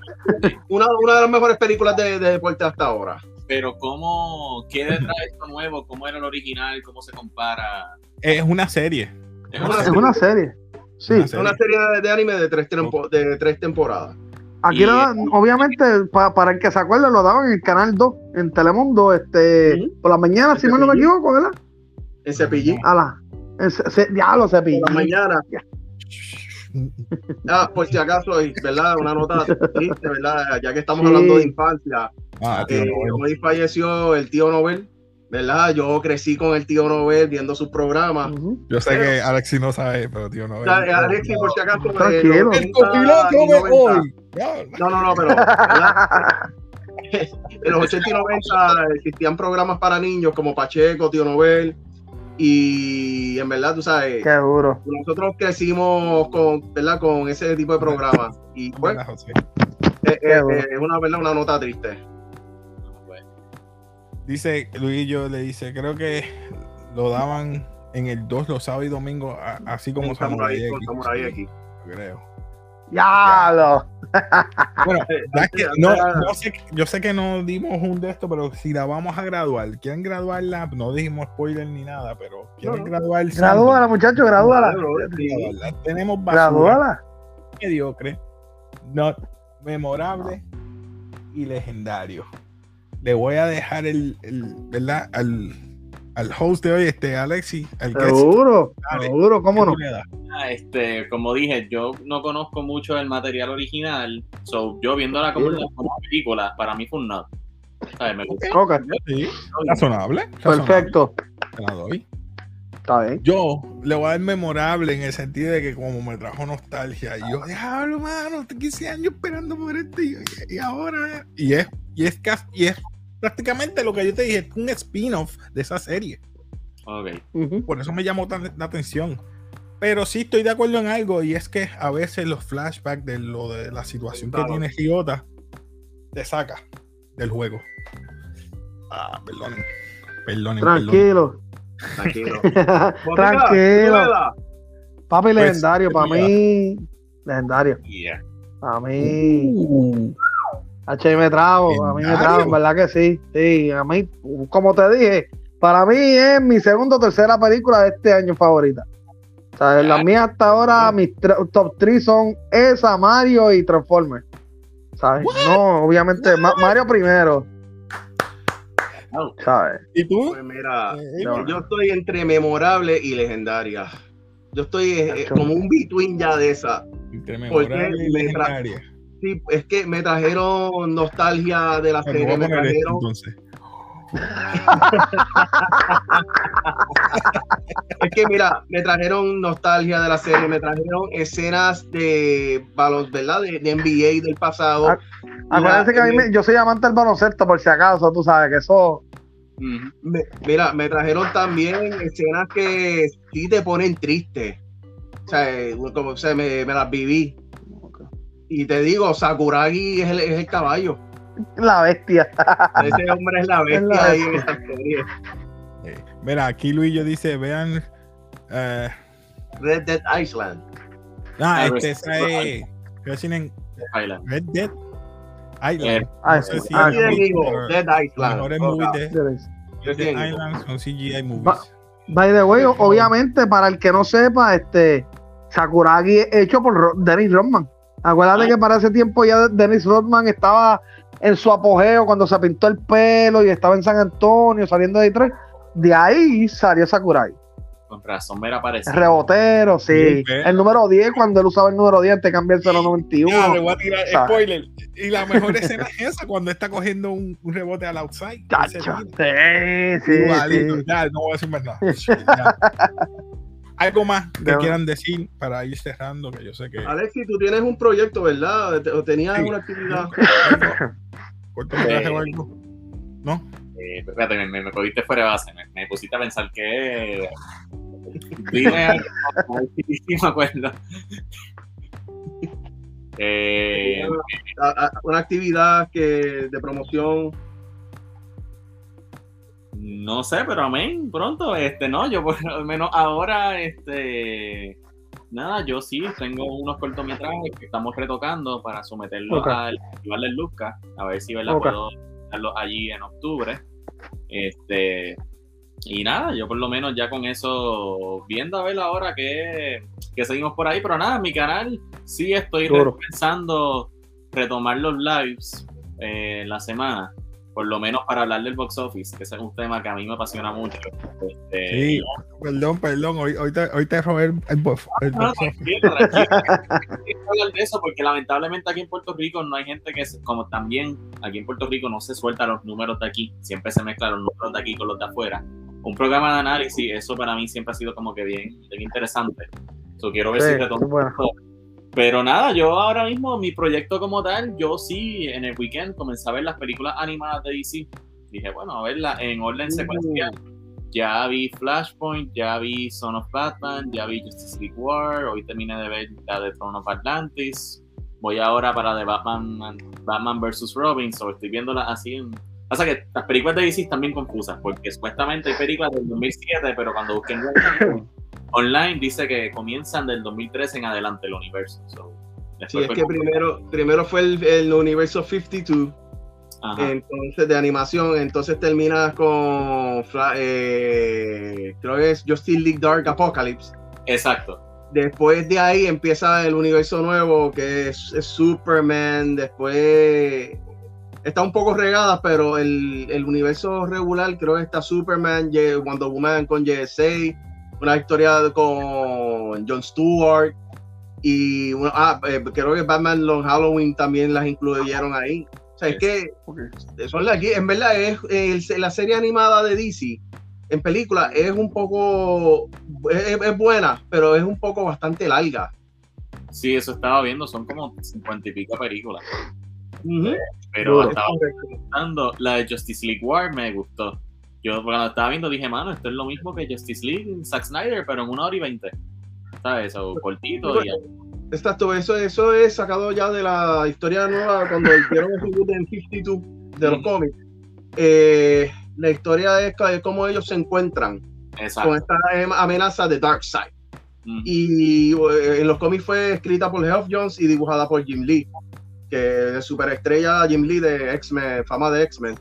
una, una de las mejores películas de, de deporte hasta ahora. Pero cómo, ¿qué detrás de esto nuevo? ¿Cómo era el original? ¿Cómo se compara? Es una serie. Es Una Es una serie. Sí, Una Es una serie de, de anime de tres, tempo- de tres temporadas. Aquí Y- lo dan- obviamente, pa- para el que se acuerde, lo daban en el canal 2, en Telemundo, este, por la mañana, si mal no me equivoco, ¿verdad? En Cepillín. A la, en ce- ce- ya lo cepillín. Por la mañana. Ah, por si acaso, ¿verdad? Una nota triste, ¿verdad? Ya que estamos Sí. hablando de infancia. Ah, Eh, hoy falleció el tío Nobel, ¿verdad? Yo crecí con el tío Nobel viendo sus programas. Yo sé que Alexi no sabe, pero tío, no. O sea, Alexis, por si acaso. eh, Tranquilo. El 80 copiloto y de 90. hoy. Ya, No, no, no, pero en los 80 y 90 existían programas para niños como Pacheco, Tío Nobel. Y en verdad, tú sabes, Qué duro. nosotros crecimos con, ¿verdad? con ese tipo de programas. Y pues, ¿verdad, José? eh, eh, bueno. eh, es una, ¿verdad? una nota triste. Dice Luis, yo le dice, creo que lo daban en el 2 los sábados y domingos, así como Con Samurai, X, Samurai X. creo. Ya, lo. Bueno, ya que- no, antes- no sé, yo sé que no dimos un de esto, pero si la vamos a graduar, quieren graduarla, no dijimos spoiler ni nada, pero quieren No, graduar. Gradúala, muchachos, gradúala. Tenemos basura Gradúala. mediocre, no memorable y legendario. Le voy a dejar el, el- ¿verdad? Al, al host de hoy, este Alexi, al. Seguro, Dale. seguro, cómo ¿Qué no. Ah, Este, como dije, yo no conozco mucho el material original, so yo viéndola como, como película, para mí fue un no. ¿Sabes? Me gustó. Ok, Sí, razonable. razonable, perfecto. te la doy. Está bien. Yo le voy a dar memorable en el sentido de que como me trajo nostalgia, y yo, diablo, mano, 15 años esperando por esto y, y ahora, y es, y es casi- y es prácticamente lo que yo te dije, es un spin-off de esa serie. Ok. Ujú. Por eso me llamó tan la atención. Pero sí estoy de acuerdo en algo, y es que a veces los flashbacks de lo de la situación que tiene Ryota te saca del juego. Ah, perdonen. Perdonen, perdonen. Tranquilo. Tranquilo. Tranquilo. Papi, Pues, legendario, para mí. Legendario. Yeah. Para mí. Uh, H me trago, a mí me trago, en verdad que sí. Sí, a mí, como te dije, para mí es mi segunda o tercera película de este año favorita. O sea, las mías hasta ahora, mis top 3 son esa, Mario y Transformers. ¿Sabes? No, obviamente, Ma- Mario primero. ¿Sabes? ¿Y tú? Pues mira, Eh, no. yo estoy entre memorable y legendaria. Yo estoy eh, eh, como un between ya de esa. Entre memorable y legendaria. Sí, es que me trajeron nostalgia de la serie, me esto, trajeron, entonces. es que mira, me trajeron nostalgia de la serie, me trajeron escenas de balos, ¿verdad? De, de NBA del pasado. Acuérdense que a mí me- yo soy amante del baloncesto, por si acaso, tú sabes que eso. Me- mira, me trajeron también escenas que sí te ponen triste. O sea, eh, como o sea, me, me las viví. Y te digo, Sakuragi es el, es el caballo. La bestia. Ese hombre es la Es la bestia ahí en bestia. esta serie. Eh, mira, aquí Luis dice, vean. eh, Red Dead Island. ah, Ah, este Resident es. ¿Qué decir en Highland. Red Dead Island? Eh, No sé si ah, Dead Island. mejores Oh, movies de Yo Dead. Island son CGI movies. By the way, obviamente, para el que no sepa, este Sakuragi es hecho por Dennis Rodman. Acuérdate que para ese tiempo ya Dennis Rodman estaba en su apogeo cuando se pintó el pelo y estaba en San Antonio saliendo de Detroit. De ahí salió Sakuragi. Con razón, me era parecido. Rebotero, sí. Sí. El número 10, cuando él usaba el número 10 antes de cambiarse a los Ya, 91. le voy a tirar ¿sabes? spoiler. Y la mejor escena es esa, cuando está cogiendo un, un rebote al outside. Chacho. Sí, sí, Igualito. sí. Ya, no voy a decir más nada. Algo más que De- quieran decir para ir cerrando, que yo sé que. Alexi, tú tienes un proyecto, ¿verdad? ¿O tenías Sí. una actividad? Cortometraje o Eh, algo. ¿No? Eh, espérate, me, me, me cogiste fuera de base. Me, me pusiste a pensar que. Dime algo, me acuerdo. Eh, A- a- una actividad que de promoción. No sé, pero amén, pronto, este, no, yo por lo menos ahora, este, nada, yo sí tengo unos cortometrajes que estamos retocando para someterlos Ok. al Festival del Luzca, a ver si ¿verdad? Ok. puedo darlos allí en octubre. Este, y nada, yo por lo menos ya con eso, viendo a ver ahora que, que seguimos por ahí, pero nada, mi canal sí estoy pensando retomar los lives eh, la semana, por lo menos para hablar del box office, que ese es un tema que a mí me apasiona mucho. Este, Sí, perdón, perdón. Hoy, hoy, te, hoy te robé el, el, bof- el no, box office. tranquilo, tranquilo. Que hablar de eso porque lamentablemente aquí en Puerto Rico no hay gente que, se- como también aquí en Puerto Rico no se suelta los números de aquí, siempre se mezclan los números de aquí con los de afuera. Un programa de análisis, eso para mí siempre ha sido como que bien, bien interesante. So, quiero ver Sí, si retomo. Pero nada, yo ahora mismo, mi proyecto como tal, yo sí en el weekend comencé a ver las películas animadas de DC. Dije, bueno, a verla en orden secuencial. Ya vi Flashpoint, ya vi Son of Batman, ya vi Justice League War, hoy terminé de ver la de Throne of Atlantis. Voy ahora para The Batman, Batman vs. Robin, so estoy viéndola así, en- Pasa que las películas de DC están bien confusas, porque supuestamente hay películas del 2007, pero cuando busquen online dice que comienzan del 2013 en adelante el universo. So, Sí, es que primero, primero fue el, el universo 52, Ajá, entonces de animación, entonces terminas con, eh, creo que es Justice League Dark Apocalypse. Exacto. Después de ahí empieza el universo nuevo que es, es Superman. Después está un poco regada, pero el, el universo regular creo que está Superman, Wonder Woman con JSA, una historia con John Stewart. Y una- ah, eh, creo que Batman Long Halloween también las incluyeron ahí. O sea, es que son las en verdad es el- la serie animada de DC en película es un poco es, es buena pero es un poco bastante larga Sí, eso estaba viendo, son como 50 y pico películas. Pero Duro. estaba la de Justice League War me gustó. Yo cuando estaba viendo dije, mano, esto es lo mismo que Justice League, Zack Snyder, pero en una hora y veinte. ¿Sabes? O cortito y Exacto, eso, eso es sacado ya de la historia nueva cuando hicieron el reboot en 52 de los Mm. cómics. Eh, la historia es, cómo ellos se encuentran con esta em- amenaza de Darkseid. Mm. Y eh, en los cómics fue escrita por Geoff Jones y dibujada por Jim Lee, que es superestrella Jim Lee de X-Men, fama de X-Men.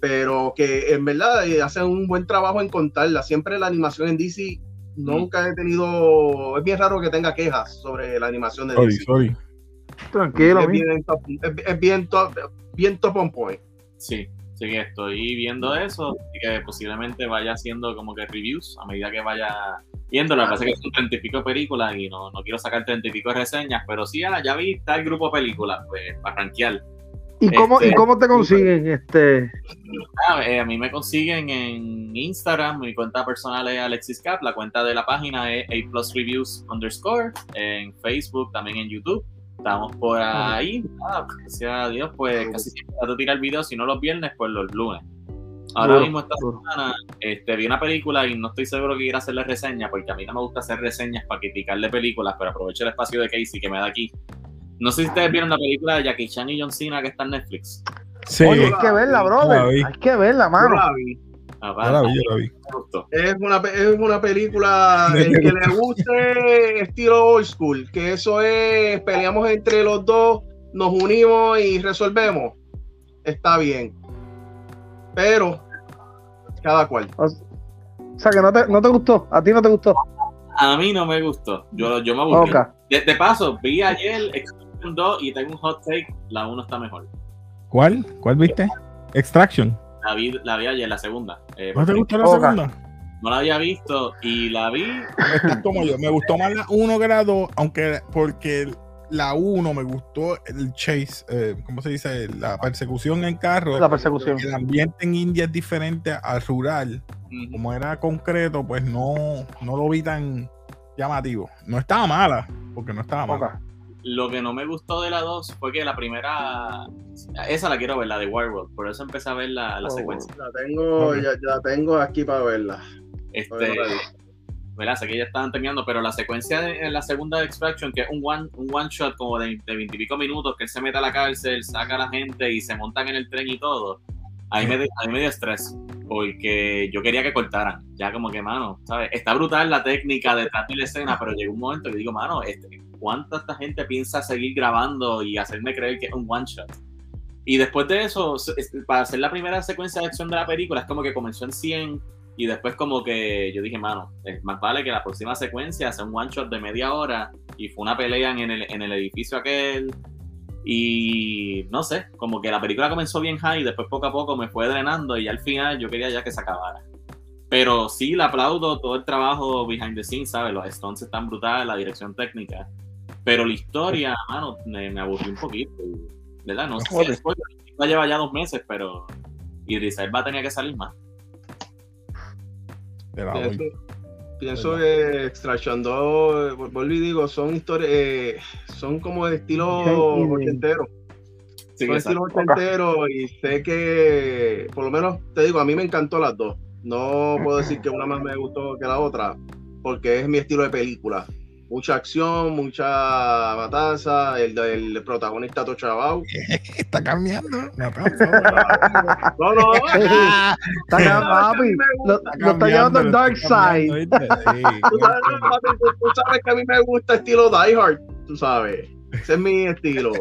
Pero que en verdad eh, hacen un buen trabajo en contarla. Siempre la animación en DC nunca he tenido. Es bien raro que tenga quejas sobre la animación de Sorry, DC. sorry. Tranquilo, es, bien top, es, es bien top, bien top on point. Sí, sí estoy viendo eso y que posiblemente vaya haciendo como que reviews a medida que vaya viéndolo. Lo que pasa es que son treinta y pico películas y no, no quiero sacar treinta y pico reseñas, pero sí, ah, ya vi tal grupo de películas, pues para rankear. ¿Y cómo, ¿Y este- cómo te consiguen este? Ah, eh, a mí me consiguen en Instagram, mi cuenta personal es Alexis Cap, la cuenta de la página es A Plus Reviews underscore, en Facebook, también en YouTube. Estamos por ahí. Ah, gracias a Dios, pues casi siempre trato de tirar videos, si no los viernes, pues los lunes. Ahora mismo esta semana este, vi una película y no estoy seguro que quiera hacerle reseña, porque a mí no me gusta hacer reseñas para criticarle películas, pero aprovecho el espacio de Casey que me da aquí. No sé si ustedes vieron la película de Jackie Chan y John Cena que está en Netflix. Sí, Oye, hay que verla, la brother. vi. Hay que verla, mano. la vi. Yo la vi, yo la vi. me gustó. Es una, es una película el que le guste estilo old school, que eso es peleamos entre los dos, nos unimos y resolvemos. Está bien. Pero cada cual. O sea, que no te, no te gustó. A ti no te gustó. A mí no me gustó. Yo, yo me aburrí. De, de paso, vi ayer Extraction 2 y tengo un hot take. La 1 está mejor. ¿Cuál? ¿Cuál viste? Extraction. La vi, la vi ayer, la segunda. Eh, ¿No te gustó la Oca. segunda? no la había visto y la vi. Estás como yo. Me gustó más la 1 que la 2, aunque porque la 1 me gustó el chase, eh, ¿cómo se dice? La persecución en carro. La persecución. El ambiente en India es diferente al rural. Como era concreto, pues no, no lo vi tan llamativo. No estaba mala, porque no estaba mala. Lo que no me gustó de la 2 fue que la primera. Esa la quiero ver, la de Werewolf. Por eso empecé a ver la, la Oh. secuencia. La tengo, Ok. ya, ya tengo aquí para verla. Este. ¿verdad? Sé que ya estaban terminando, pero la secuencia de en la segunda de Extraction, que es un one, un one shot como de, de 20 y pico minutos, que él se mete a la cárcel, saca a la gente y se montan en el tren y todo, ahí me, a mí me dio estrés, porque yo quería que cortaran, ya como que, mano, ¿sabes? Está brutal la técnica detrás de la escena, pero llegó un momento que digo, mano, este, ¿cuánta esta gente piensa seguir grabando y hacerme creer que es un one shot? Y después de eso, para hacer la primera secuencia de acción de la película, es como que comenzó en 100 y después como que yo dije, mano, más vale que la próxima secuencia sea un one shot de media hora y fue una pelea en el, en el edificio aquel y no sé, como que la película comenzó bien high y después poco a poco me fue drenando y al final yo quería ya que se acabara. Pero sí, le aplaudo todo el trabajo behind the scenes, ¿sabes? Los stunts están brutales, la dirección técnica. Pero la historia, mano, me, me aburrió un poquito. ¿Verdad? No sé si Joder. es spoiler, la lleva ya dos meses, pero Idris Elba tenía que salir más. Pienso, pienso que Extraction 2, vol- vuelvo y digo, son historias, eh, son como de estilo ochentero. Sí, son estilo ochentero y sé que, por lo menos, te digo, a mí me encantó las dos. No puedo decir que una más me gustó que la otra, porque es mi estilo de película. Mucha acción, mucha matanza, el, el protagonista Tochabao. Está cambiando. No, No, no, Está papi. Lo, está llevando al Dark Side. tú sabes, tú que a mí me gusta estilo Die Hard, tú sabes. Ese es mi estilo.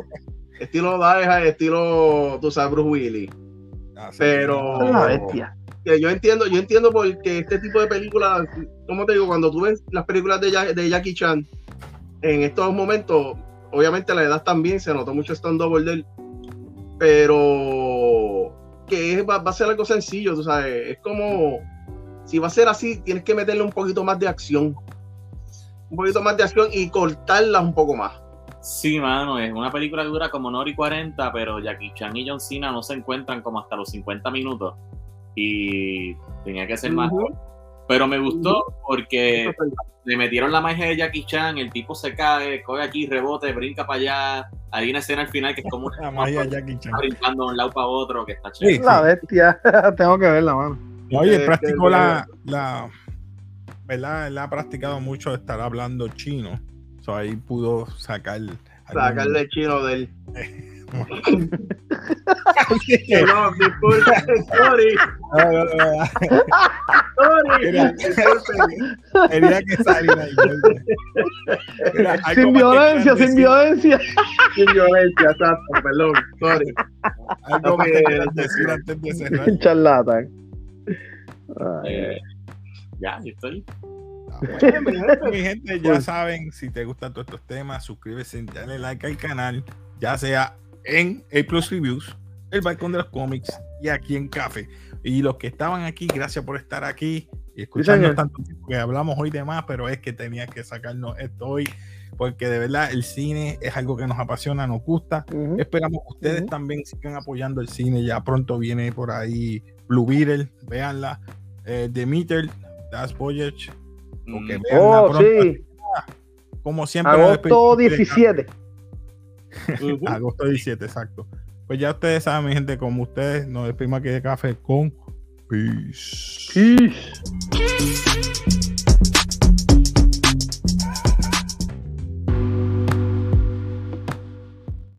Estilo Die Hard, estilo, tú sabes, Bruce Willis. Pero- Es la bestia. Que yo entiendo, yo entiendo porque este tipo de películas, como te digo, cuando tú ves las películas de, Ja- de Jackie Chan, en estos momentos, obviamente la edad también se notó mucho stand double de él, pero que va, va a ser algo sencillo, tú sabes, es como, si va a ser así, tienes que meterle un poquito más de acción, un poquito más de acción y cortarlas un poco más. Sí, mano, es una película que dura como una hora y 40, pero Jackie Chan y John Cena no se encuentran como hasta los 50 minutos. Y tenía que ser más. Ujú. Pero me gustó porque le metieron la magia de Jackie Chan, el tipo se cae, coge aquí, rebote, brinca para allá. Hay una escena al final que es como La una magia de Jackie Chan. brincando de un lado para otro, que está Sí. chévere. Es la bestia. Tengo que verla, mano. Oye, Que- practicó que- la, la, ¿verdad? Él ha practicado mucho estar hablando chino. So, ahí pudo sacar. Sacarle el chino del... algún- No, disculpe, sorry, No, no, no, no. sorry. Disculpe. Tenía que salir ahí. Sin violencia, sin violencia. Sin violencia, exacto, perdón, sorry. Algo que decir antes de cerrar. Charlatan. Ay, Eh, ya, yo estoy. Bueno, mi gente, mi gente, ya Pues- saben, si te gustan todos estos temas, suscríbete, dale like al canal, ya sea en A Plus Reviews, el Balcón de los Cómics y aquí en Café. Y los que estaban aquí, gracias por estar aquí y escucharnos sí, tanto tiempo que hablamos hoy de más, pero es que tenía que sacarnos esto hoy porque de verdad el cine es algo que nos apasiona, nos gusta. Uh -huh. Esperamos que ustedes uh -huh. también sigan apoyando el cine. Ya pronto viene por ahí Blue Beetle, véanla. Eh, The Das Voyage. Mm. oh, sí. Ah, como siempre. Agosto 17. -huh. Agosto 17, exacto. Pues ya ustedes saben, mi gente, como ustedes, nos despedimos aquí de café con Peace. Peace.